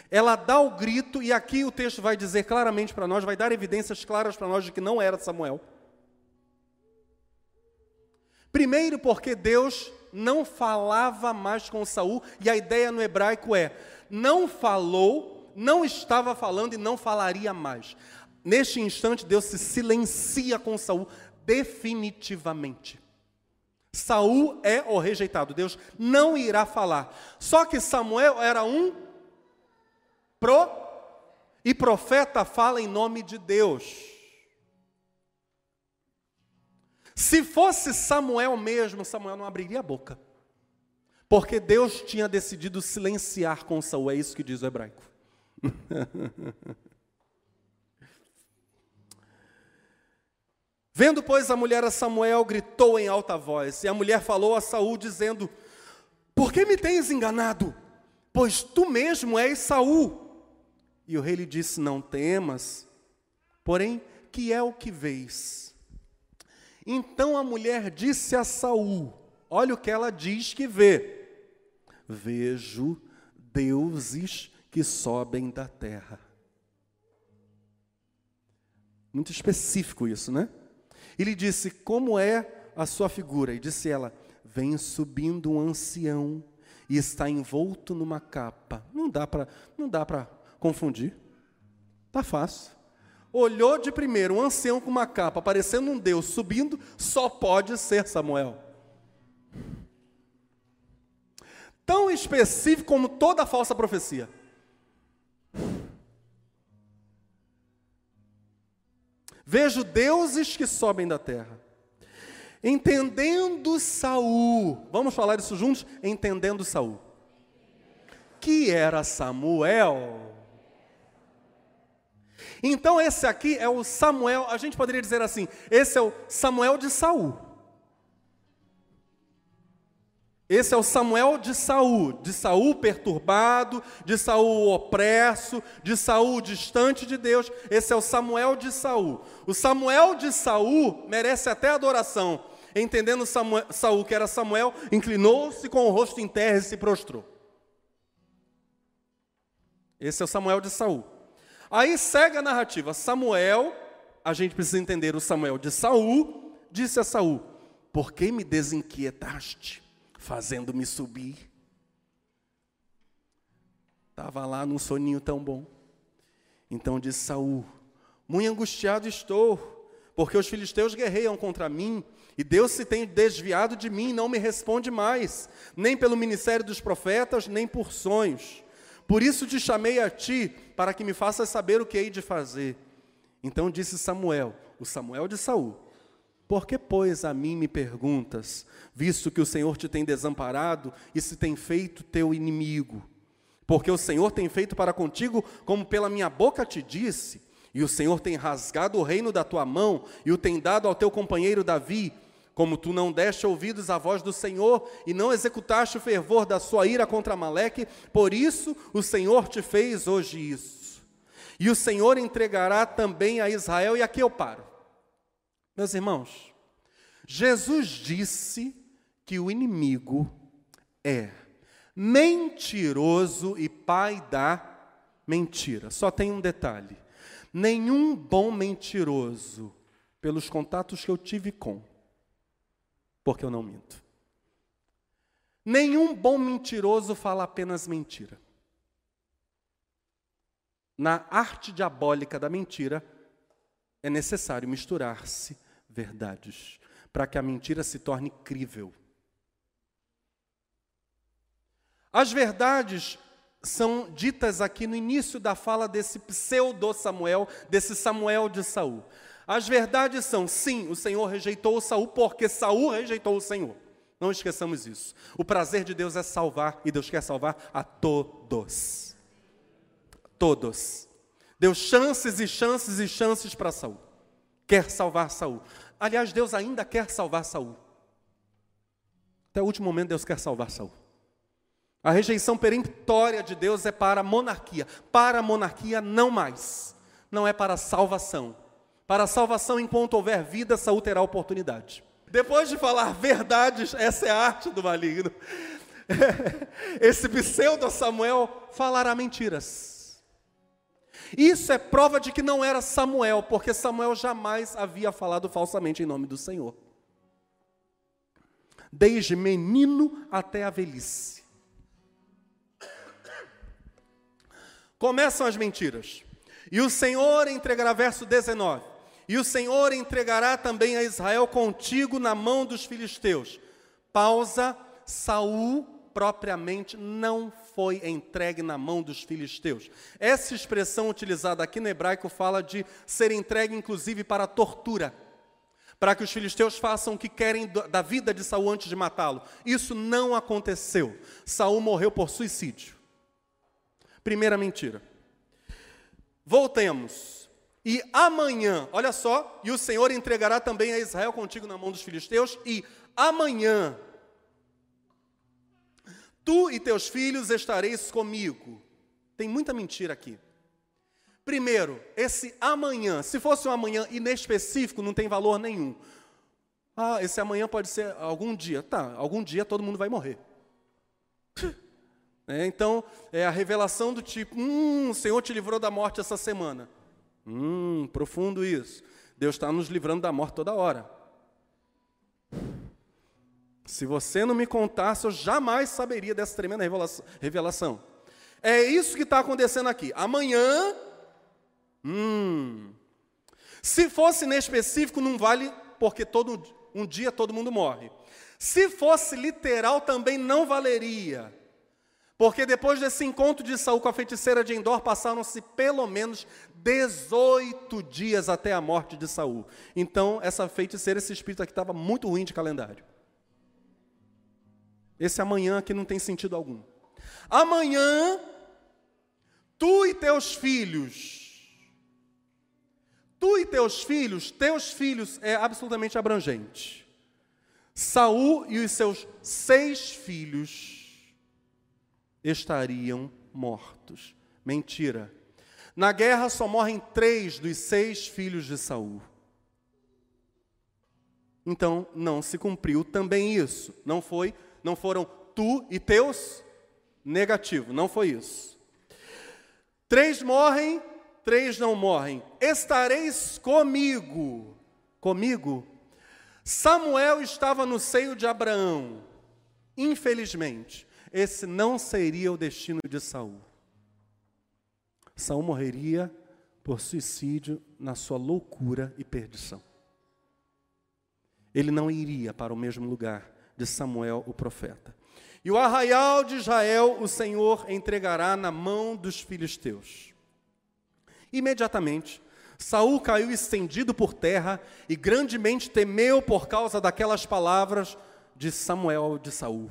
Ela dá o grito, e aqui o texto vai dizer claramente para nós, vai dar evidências claras para nós de que não era Samuel. Primeiro, porque Deus não falava mais com Saul, e a ideia no hebraico é: não falou, não estava falando e não falaria mais. Neste instante, Deus se silencia com Saul definitivamente. Saul é o rejeitado, Deus não irá falar. Só que Samuel era um pro e profeta fala em nome de Deus. Se fosse Samuel mesmo, Samuel não abriria a boca. Porque Deus tinha decidido silenciar com Saul, é isso que diz o hebraico. (laughs) Vendo, pois, a mulher a Samuel, gritou em alta voz, e a mulher falou a Saul, dizendo: Por que me tens enganado? Pois tu mesmo és Saul. E o rei lhe disse: Não temas, porém, que é o que vês? Então a mulher disse a Saul: Olha o que ela diz que vê vejo deuses que sobem da terra. Muito específico isso, né? Ele disse: Como é a sua figura? E disse ela: Vem subindo um ancião e está envolto numa capa. Não dá para, não dá para confundir. Tá fácil. Olhou de primeiro um ancião com uma capa, parecendo um deus subindo, só pode ser Samuel. tão específico como toda falsa profecia. Vejo deuses que sobem da terra. Entendendo Saul, vamos falar isso juntos? Entendendo Saul. Que era Samuel. Então esse aqui é o Samuel, a gente poderia dizer assim, esse é o Samuel de Saul. Esse é o Samuel de Saul, de Saul perturbado, de Saul opresso, de Saul distante de Deus. Esse é o Samuel de Saul. O Samuel de Saul merece até adoração. Entendendo Samuel, Saul que era Samuel, inclinou-se com o rosto em terra e se prostrou. Esse é o Samuel de Saul. Aí segue a narrativa. Samuel, a gente precisa entender o Samuel de Saul, disse a Saul: Por que me desinquietaste? Fazendo-me subir. Estava lá num soninho tão bom. Então disse Saul: Muito angustiado estou, porque os filisteus guerreiam contra mim, e Deus se tem desviado de mim não me responde mais, nem pelo ministério dos profetas, nem por sonhos. Por isso te chamei a ti, para que me faças saber o que hei de fazer. Então disse Samuel, o Samuel de Saul: por que, pois, a mim me perguntas, visto que o Senhor te tem desamparado e se tem feito teu inimigo? Porque o Senhor tem feito para contigo como pela minha boca te disse, e o Senhor tem rasgado o reino da tua mão e o tem dado ao teu companheiro Davi, como tu não deste ouvidos à voz do Senhor e não executaste o fervor da sua ira contra Maleque, por isso o Senhor te fez hoje isso. E o Senhor entregará também a Israel, e aqui eu paro. Meus irmãos, Jesus disse que o inimigo é mentiroso e pai da mentira. Só tem um detalhe: nenhum bom mentiroso, pelos contatos que eu tive com, porque eu não minto. Nenhum bom mentiroso fala apenas mentira. Na arte diabólica da mentira, é necessário misturar-se verdades, para que a mentira se torne crível. As verdades são ditas aqui no início da fala desse pseudo Samuel, desse Samuel de Saul. As verdades são, sim, o Senhor rejeitou Saul porque Saul rejeitou o Senhor. Não esqueçamos isso. O prazer de Deus é salvar e Deus quer salvar a todos. Todos. Deu chances e chances e chances para Saul. Quer salvar Saul. Aliás, Deus ainda quer salvar Saul. Até o último momento Deus quer salvar Saul. A rejeição peremptória de Deus é para a monarquia. Para a monarquia não mais. Não é para a salvação. Para a salvação, enquanto houver vida, Saul terá oportunidade. Depois de falar verdades, essa é a arte do maligno. (laughs) Esse pseudo Samuel falará mentiras. Isso é prova de que não era Samuel, porque Samuel jamais havia falado falsamente em nome do Senhor. Desde menino até a velhice. Começam as mentiras. E o Senhor entregará, verso 19: e o Senhor entregará também a Israel contigo na mão dos filisteus. Pausa, Saul propriamente não foi entregue na mão dos filisteus. Essa expressão utilizada aqui no hebraico fala de ser entregue inclusive para tortura, para que os filisteus façam o que querem da vida de Saul antes de matá-lo. Isso não aconteceu. Saul morreu por suicídio. Primeira mentira. Voltemos. E amanhã, olha só, e o Senhor entregará também a Israel contigo na mão dos filisteus, e amanhã tu e teus filhos estareis comigo. Tem muita mentira aqui. Primeiro, esse amanhã, se fosse um amanhã inespecífico, não tem valor nenhum. Ah, esse amanhã pode ser algum dia. Tá, algum dia todo mundo vai morrer. (laughs) É, então, é a revelação do tipo: hum, o Senhor te livrou da morte essa semana. Hum, profundo isso. Deus está nos livrando da morte toda hora. Se você não me contasse, eu jamais saberia dessa tremenda revelação. É isso que está acontecendo aqui. Amanhã, hum, se fosse específico, não vale, porque todo um dia todo mundo morre. Se fosse literal, também não valeria. Porque depois desse encontro de Saul com a feiticeira de Endor, passaram-se pelo menos 18 dias até a morte de Saul. Então, essa feiticeira, esse espírito aqui estava muito ruim de calendário. Esse amanhã aqui não tem sentido algum. Amanhã, tu e teus filhos, tu e teus filhos, teus filhos é absolutamente abrangente. Saul e os seus seis filhos estariam mortos. Mentira. Na guerra só morrem três dos seis filhos de Saul. Então não se cumpriu também isso. Não foi, não foram tu e teus negativo, não foi isso. Três morrem, três não morrem. Estareis comigo. Comigo. Samuel estava no seio de Abraão. Infelizmente, esse não seria o destino de Saul. Saul morreria por suicídio na sua loucura e perdição. Ele não iria para o mesmo lugar de Samuel, o profeta. E o arraial de Israel o Senhor entregará na mão dos filisteus. Imediatamente, Saul caiu estendido por terra e grandemente temeu por causa daquelas palavras de Samuel de Saul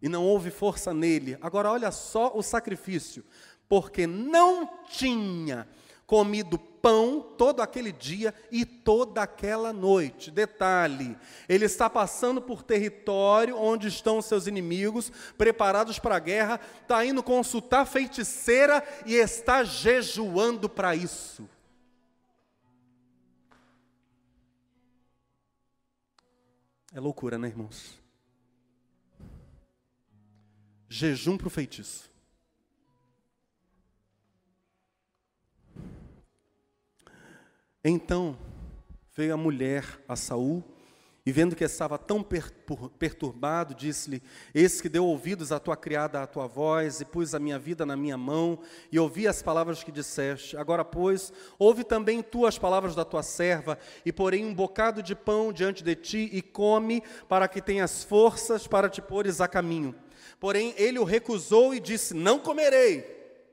e não houve força nele. Agora, olha só o sacrifício, porque não tinha comido pão todo aquele dia e toda aquela noite. Detalhe: ele está passando por território onde estão seus inimigos, preparados para a guerra, está indo consultar feiticeira e está jejuando para isso. É loucura, né, irmãos? Jejum para o feitiço. Então veio a mulher a Saul e vendo que estava tão perturbado, disse-lhe: Eis que deu ouvidos à tua criada à tua voz, e pus a minha vida na minha mão, e ouvi as palavras que disseste. Agora, pois, ouve também tu as palavras da tua serva, e porém um bocado de pão diante de ti, e come, para que tenhas forças para te pôres a caminho. Porém, ele o recusou e disse: Não comerei.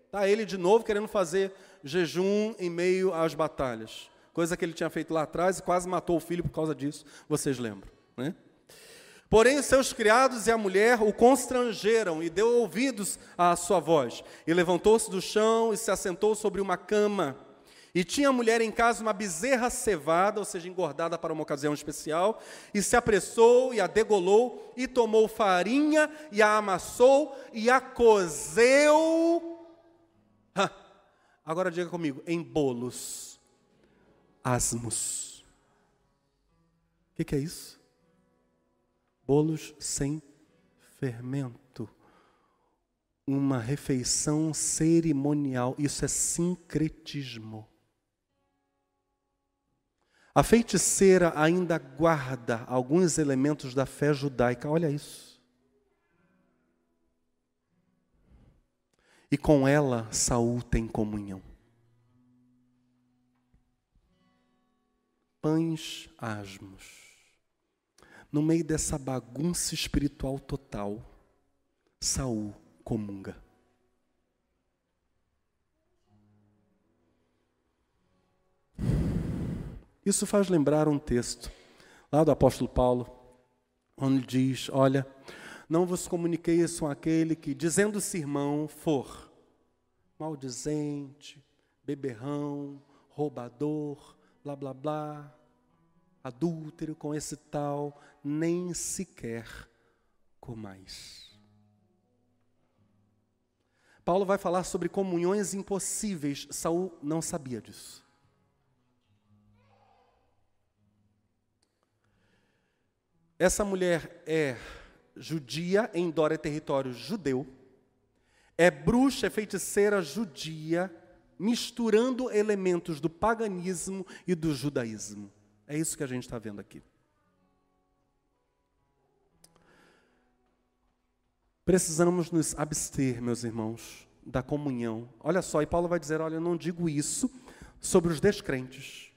Está ele de novo querendo fazer jejum em meio às batalhas. Coisa que ele tinha feito lá atrás e quase matou o filho por causa disso. Vocês lembram, né? Porém, os seus criados e a mulher o constrangeram e deu ouvidos à sua voz. E levantou-se do chão e se assentou sobre uma cama. E tinha a mulher em casa uma bezerra cevada, ou seja, engordada para uma ocasião especial, e se apressou e a degolou, e tomou farinha, e a amassou, e a cozeu. Agora diga comigo, em bolos asmos. O que, que é isso? Bolos sem fermento. Uma refeição cerimonial. Isso é sincretismo. A feiticeira ainda guarda alguns elementos da fé judaica. Olha isso. E com ela Saul tem comunhão. Pães asmos. No meio dessa bagunça espiritual total, Saul comunga. Isso faz lembrar um texto lá do apóstolo Paulo, onde diz: Olha, não vos comuniquei isso aquele que, dizendo-se irmão, for maldizente, beberrão, roubador, blá blá blá, adúltero com esse tal, nem sequer comais. Paulo vai falar sobre comunhões impossíveis. Saul não sabia disso. Essa mulher é judia, em Dora é território judeu, é bruxa, é feiticeira judia, misturando elementos do paganismo e do judaísmo. É isso que a gente está vendo aqui. Precisamos nos abster, meus irmãos, da comunhão. Olha só, e Paulo vai dizer: Olha, eu não digo isso sobre os descrentes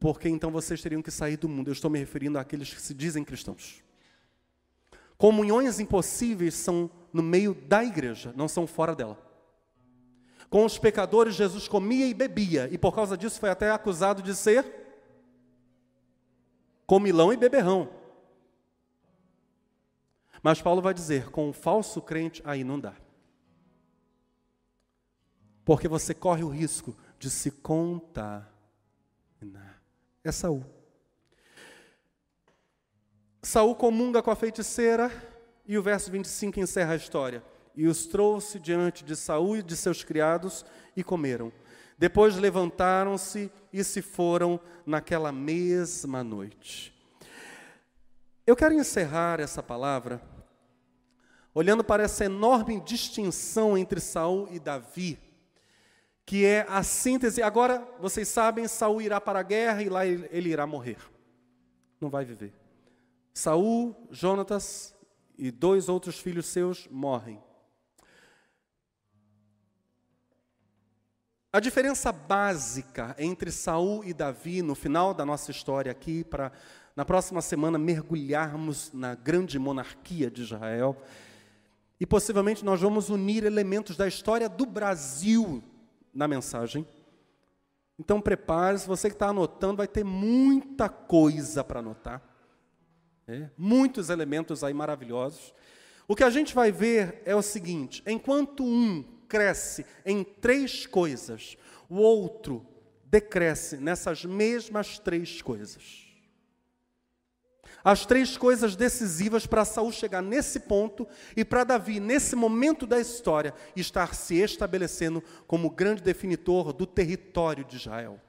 porque então vocês teriam que sair do mundo. Eu estou me referindo àqueles que se dizem cristãos. Comunhões impossíveis são no meio da igreja, não são fora dela. Com os pecadores, Jesus comia e bebia, e por causa disso foi até acusado de ser comilão e beberrão. Mas Paulo vai dizer: com o falso crente, aí não dá. Porque você corre o risco de se contaminar é Saul. Saul comunga com a feiticeira e o verso 25 encerra a história. E os trouxe diante de Saul e de seus criados e comeram. Depois levantaram-se e se foram naquela mesma noite. Eu quero encerrar essa palavra olhando para essa enorme distinção entre Saul e Davi que é a síntese. Agora, vocês sabem, Saul irá para a guerra e lá ele irá morrer. Não vai viver. Saul, Jonatas e dois outros filhos seus morrem. A diferença básica entre Saul e Davi no final da nossa história aqui para na próxima semana mergulharmos na grande monarquia de Israel e possivelmente nós vamos unir elementos da história do Brasil na mensagem. Então prepare-se, você que está anotando, vai ter muita coisa para anotar. É, muitos elementos aí maravilhosos. O que a gente vai ver é o seguinte: enquanto um cresce em três coisas, o outro decresce nessas mesmas três coisas. As três coisas decisivas para Saul chegar nesse ponto e para Davi, nesse momento da história, estar se estabelecendo como grande definitor do território de Israel.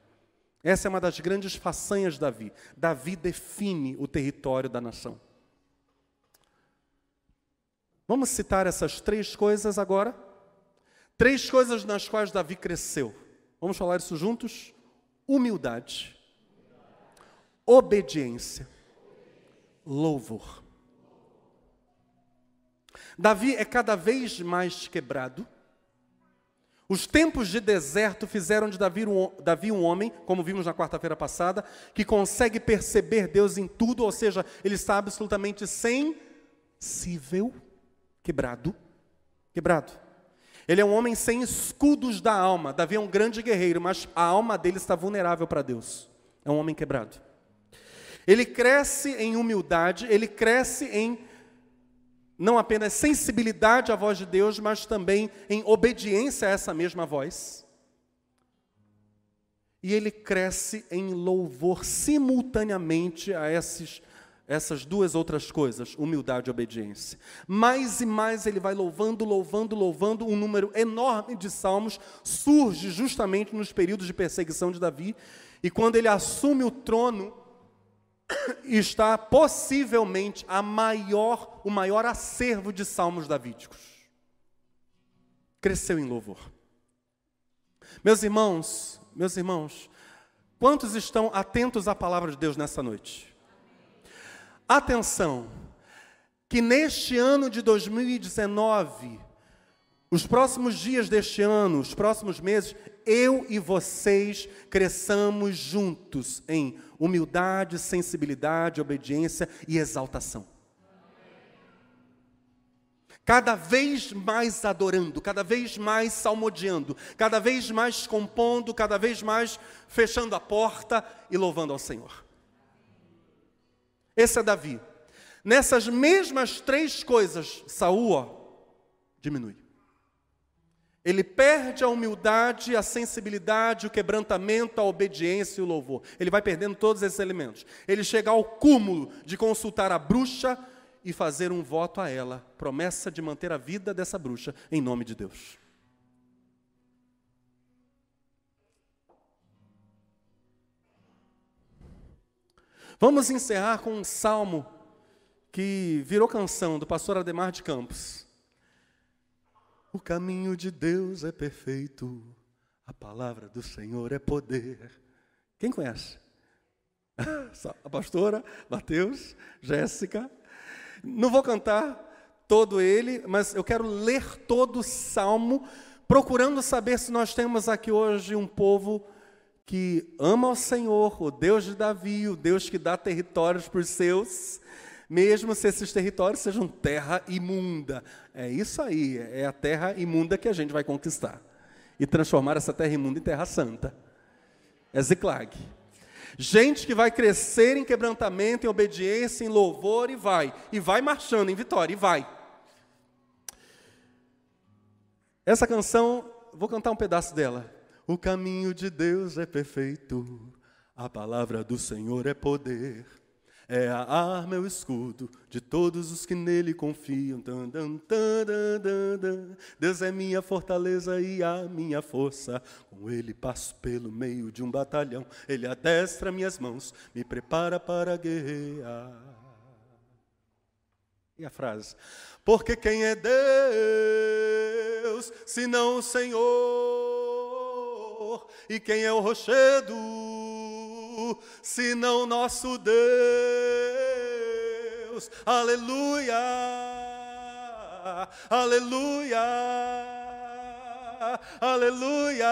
Essa é uma das grandes façanhas de Davi. Davi define o território da nação. Vamos citar essas três coisas agora? Três coisas nas quais Davi cresceu. Vamos falar isso juntos? Humildade, obediência louvor. Davi é cada vez mais quebrado. Os tempos de deserto fizeram de Davi um, Davi um homem, como vimos na quarta-feira passada, que consegue perceber Deus em tudo, ou seja, ele está absolutamente sensível, quebrado, quebrado. Ele é um homem sem escudos da alma. Davi é um grande guerreiro, mas a alma dele está vulnerável para Deus. É um homem quebrado. Ele cresce em humildade, ele cresce em não apenas sensibilidade à voz de Deus, mas também em obediência a essa mesma voz. E ele cresce em louvor simultaneamente a esses, essas duas outras coisas, humildade e obediência. Mais e mais ele vai louvando, louvando, louvando, um número enorme de salmos surge justamente nos períodos de perseguição de Davi, e quando ele assume o trono, (coughs) está possivelmente a maior, o maior acervo de salmos davídicos. Cresceu em louvor. Meus irmãos, meus irmãos, quantos estão atentos à palavra de Deus nessa noite? Atenção, que neste ano de 2019, os próximos dias deste ano, os próximos meses, eu e vocês cresçamos juntos em humildade, sensibilidade, obediência e exaltação. Cada vez mais adorando, cada vez mais salmodiando, cada vez mais compondo, cada vez mais fechando a porta e louvando ao Senhor. Esse é Davi. Nessas mesmas três coisas, Saul diminui. Ele perde a humildade, a sensibilidade, o quebrantamento, a obediência e o louvor. Ele vai perdendo todos esses elementos. Ele chega ao cúmulo de consultar a bruxa e fazer um voto a ela, promessa de manter a vida dessa bruxa em nome de Deus. Vamos encerrar com um salmo que virou canção do pastor Ademar de Campos. O caminho de Deus é perfeito, a palavra do Senhor é poder. Quem conhece? (laughs) A pastora, Mateus, Jéssica. Não vou cantar todo ele, mas eu quero ler todo o salmo, procurando saber se nós temos aqui hoje um povo que ama o Senhor, o Deus de Davi, o Deus que dá territórios para os seus, mesmo se esses territórios sejam terra imunda. É isso aí, é a terra imunda que a gente vai conquistar e transformar essa terra imunda em terra santa. É Ziklag. Gente que vai crescer em quebrantamento, em obediência, em louvor e vai, e vai marchando em vitória, e vai. Essa canção, vou cantar um pedaço dela. O caminho de Deus é perfeito, a palavra do Senhor é poder é a arma, é o escudo de todos os que nele confiam. Deus é minha fortaleza e a minha força. Com ele passo pelo meio de um batalhão. Ele adestra minhas mãos, me prepara para guerrear. E a frase? Porque quem é Deus, senão o Senhor? E quem é o rochedo? senão nosso Deus. Aleluia, aleluia, aleluia.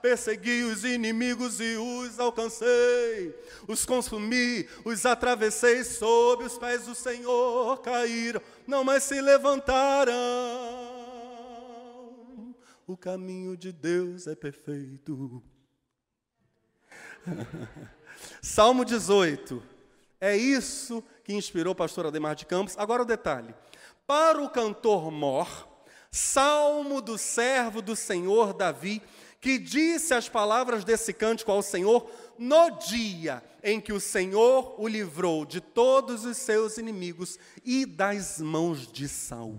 Persegui os inimigos e os alcancei, os consumi, os atravessei, sob os pés do Senhor caíram, não mais se levantaram. O caminho de Deus é perfeito. (laughs) Salmo 18. É isso que inspirou o pastor Ademar de Campos. Agora o detalhe. Para o cantor Mor, salmo do servo do Senhor Davi, que disse as palavras desse cântico ao Senhor no dia em que o Senhor o livrou de todos os seus inimigos e das mãos de Saul.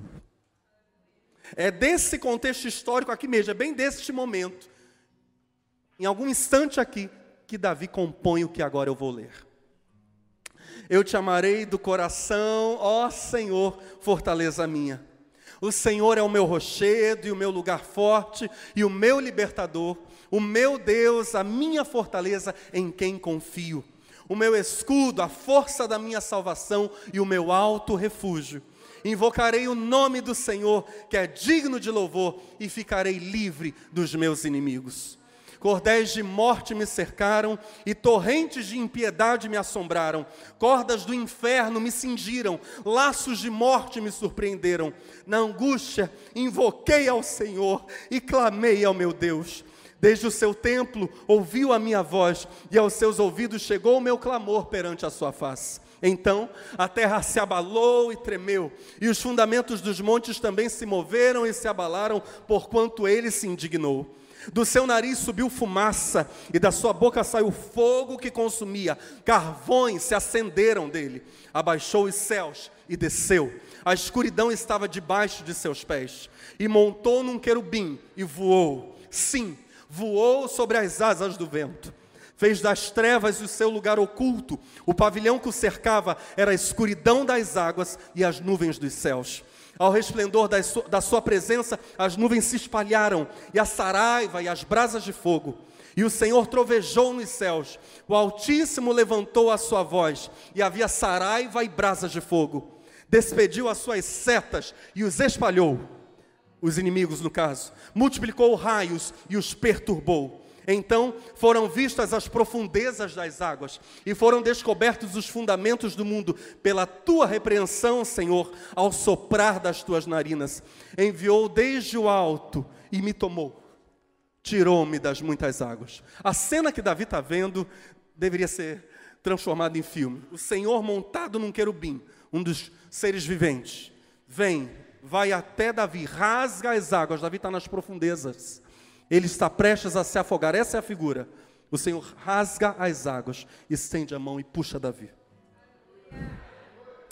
É desse contexto histórico aqui mesmo, é bem deste momento. Em algum instante aqui, que Davi compõe o que agora eu vou ler. Eu te amarei do coração, ó Senhor, fortaleza minha. O Senhor é o meu rochedo e o meu lugar forte e o meu libertador, o meu Deus, a minha fortaleza em quem confio, o meu escudo, a força da minha salvação e o meu alto refúgio. Invocarei o nome do Senhor, que é digno de louvor, e ficarei livre dos meus inimigos. Cordéis de morte me cercaram e torrentes de impiedade me assombraram. Cordas do inferno me cingiram, laços de morte me surpreenderam. Na angústia, invoquei ao Senhor e clamei ao meu Deus. Desde o seu templo ouviu a minha voz, e aos seus ouvidos chegou o meu clamor perante a sua face. Então a terra se abalou e tremeu, e os fundamentos dos montes também se moveram e se abalaram, porquanto ele se indignou. Do seu nariz subiu fumaça, e da sua boca saiu fogo que consumia, carvões se acenderam dele. Abaixou os céus e desceu, a escuridão estava debaixo de seus pés, e montou num querubim e voou. Sim, voou sobre as asas do vento. Fez das trevas o seu lugar oculto, o pavilhão que o cercava era a escuridão das águas e as nuvens dos céus. Ao resplendor da sua presença, as nuvens se espalharam, e a saraiva e as brasas de fogo. E o Senhor trovejou nos céus, o Altíssimo levantou a sua voz, e havia saraiva e brasas de fogo. Despediu as suas setas e os espalhou, os inimigos no caso, multiplicou raios e os perturbou. Então foram vistas as profundezas das águas e foram descobertos os fundamentos do mundo pela tua repreensão, Senhor, ao soprar das tuas narinas. Enviou desde o alto e me tomou, tirou-me das muitas águas. A cena que Davi está vendo deveria ser transformada em filme. O Senhor montado num querubim, um dos seres viventes, vem, vai até Davi, rasga as águas. Davi está nas profundezas ele está prestes a se afogar. Essa é a figura. O Senhor rasga as águas, estende a mão e puxa Davi.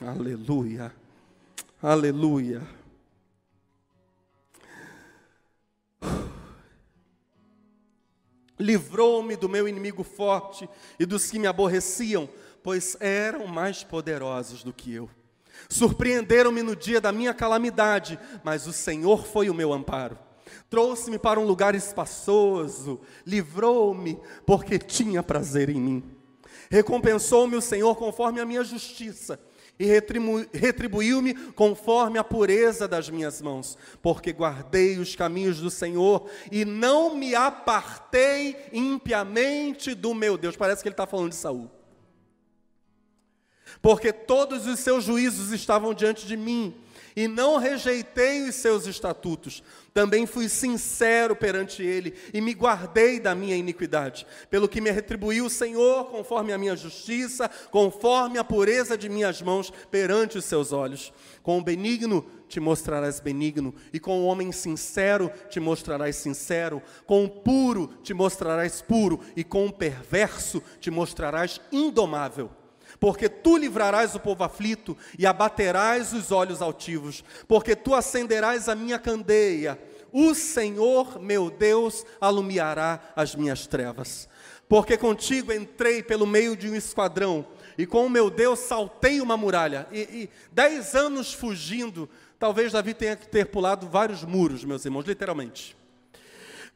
Aleluia. Aleluia. Livrou-me do meu inimigo forte e dos que me aborreciam, pois eram mais poderosos do que eu. Surpreenderam-me no dia da minha calamidade, mas o Senhor foi o meu amparo. Trouxe-me para um lugar espaçoso, livrou-me, porque tinha prazer em mim. Recompensou-me o Senhor conforme a minha justiça, e retribuiu-me conforme a pureza das minhas mãos, porque guardei os caminhos do Senhor e não me apartei impiamente do meu Deus. Parece que ele está falando de Saul. Porque todos os seus juízos estavam diante de mim, e não rejeitei os seus estatutos. Também fui sincero perante ele e me guardei da minha iniquidade, pelo que me retribuiu o Senhor conforme a minha justiça, conforme a pureza de minhas mãos perante os seus olhos. Com o benigno te mostrarás benigno, e com o homem sincero te mostrarás sincero, com o puro te mostrarás puro, e com o perverso te mostrarás indomável porque tu livrarás o povo aflito e abaterás os olhos altivos, porque tu acenderás a minha candeia, o Senhor meu Deus alumiará as minhas trevas. Porque contigo entrei pelo meio de um esquadrão, e com o meu Deus saltei uma muralha. E, e dez anos fugindo, talvez Davi tenha que ter pulado vários muros, meus irmãos, literalmente.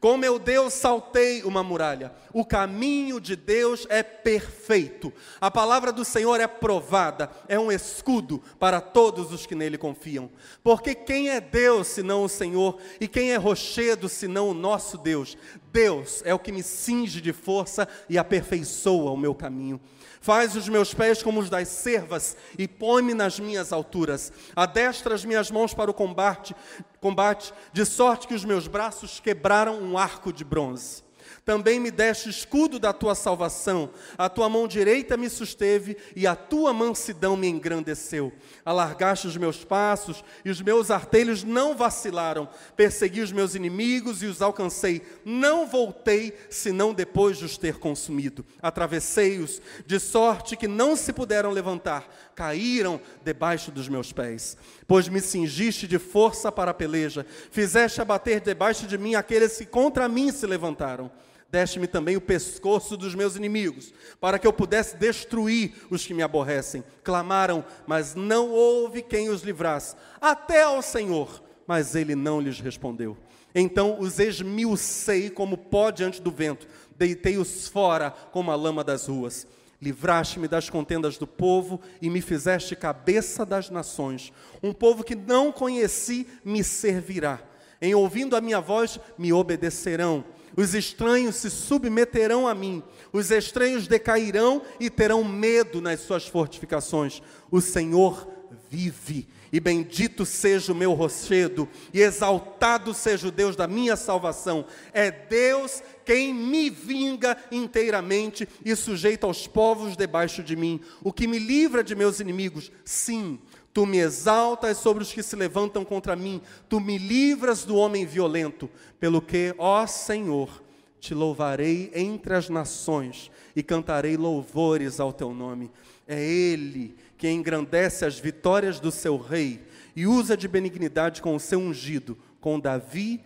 Com meu Deus saltei uma muralha. O caminho de Deus é perfeito. A palavra do Senhor é provada, é um escudo para todos os que nele confiam. Porque quem é Deus senão o Senhor? E quem é rochedo senão o nosso Deus? Deus é o que me cinge de força e aperfeiçoa o meu caminho. Faz os meus pés como os das servas e põe-me nas minhas alturas. Adestra as minhas mãos para o combate, combate, de sorte que os meus braços quebraram um arco de bronze. Também me deste escudo da tua salvação, a tua mão direita me susteve e a tua mansidão me engrandeceu. Alargaste os meus passos e os meus artelhos não vacilaram. Persegui os meus inimigos e os alcancei. Não voltei, senão depois de os ter consumido. Atravessei-os, de sorte que não se puderam levantar, caíram debaixo dos meus pés. Pois me cingiste de força para a peleja, fizeste abater debaixo de mim aqueles que contra mim se levantaram deste-me também o pescoço dos meus inimigos, para que eu pudesse destruir os que me aborrecem. Clamaram, mas não houve quem os livrasse, até ao Senhor, mas ele não lhes respondeu. Então os esmiucei como pó diante do vento, deitei-os fora como a lama das ruas. Livraste-me das contendas do povo e me fizeste cabeça das nações. Um povo que não conheci me servirá. Em ouvindo a minha voz, me obedecerão os estranhos se submeterão a mim, os estranhos decairão e terão medo nas suas fortificações. O Senhor vive E bendito seja o meu rochedo, e exaltado seja o Deus da minha salvação. É Deus quem me vinga inteiramente e sujeita aos povos debaixo de mim, o que me livra de meus inimigos. Sim, tu me exaltas sobre os que se levantam contra mim, tu me livras do homem violento, pelo que, ó Senhor, te louvarei entre as nações e cantarei louvores ao teu nome. É Ele que engrandece as vitórias do seu rei e usa de benignidade com o seu ungido, com Davi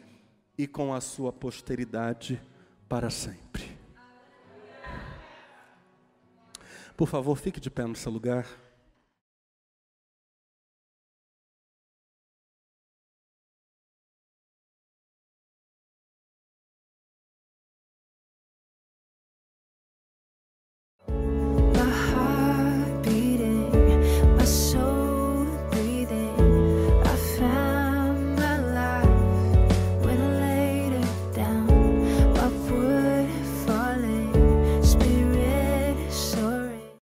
e com a sua posteridade para sempre. Por favor, fique de pé no seu lugar.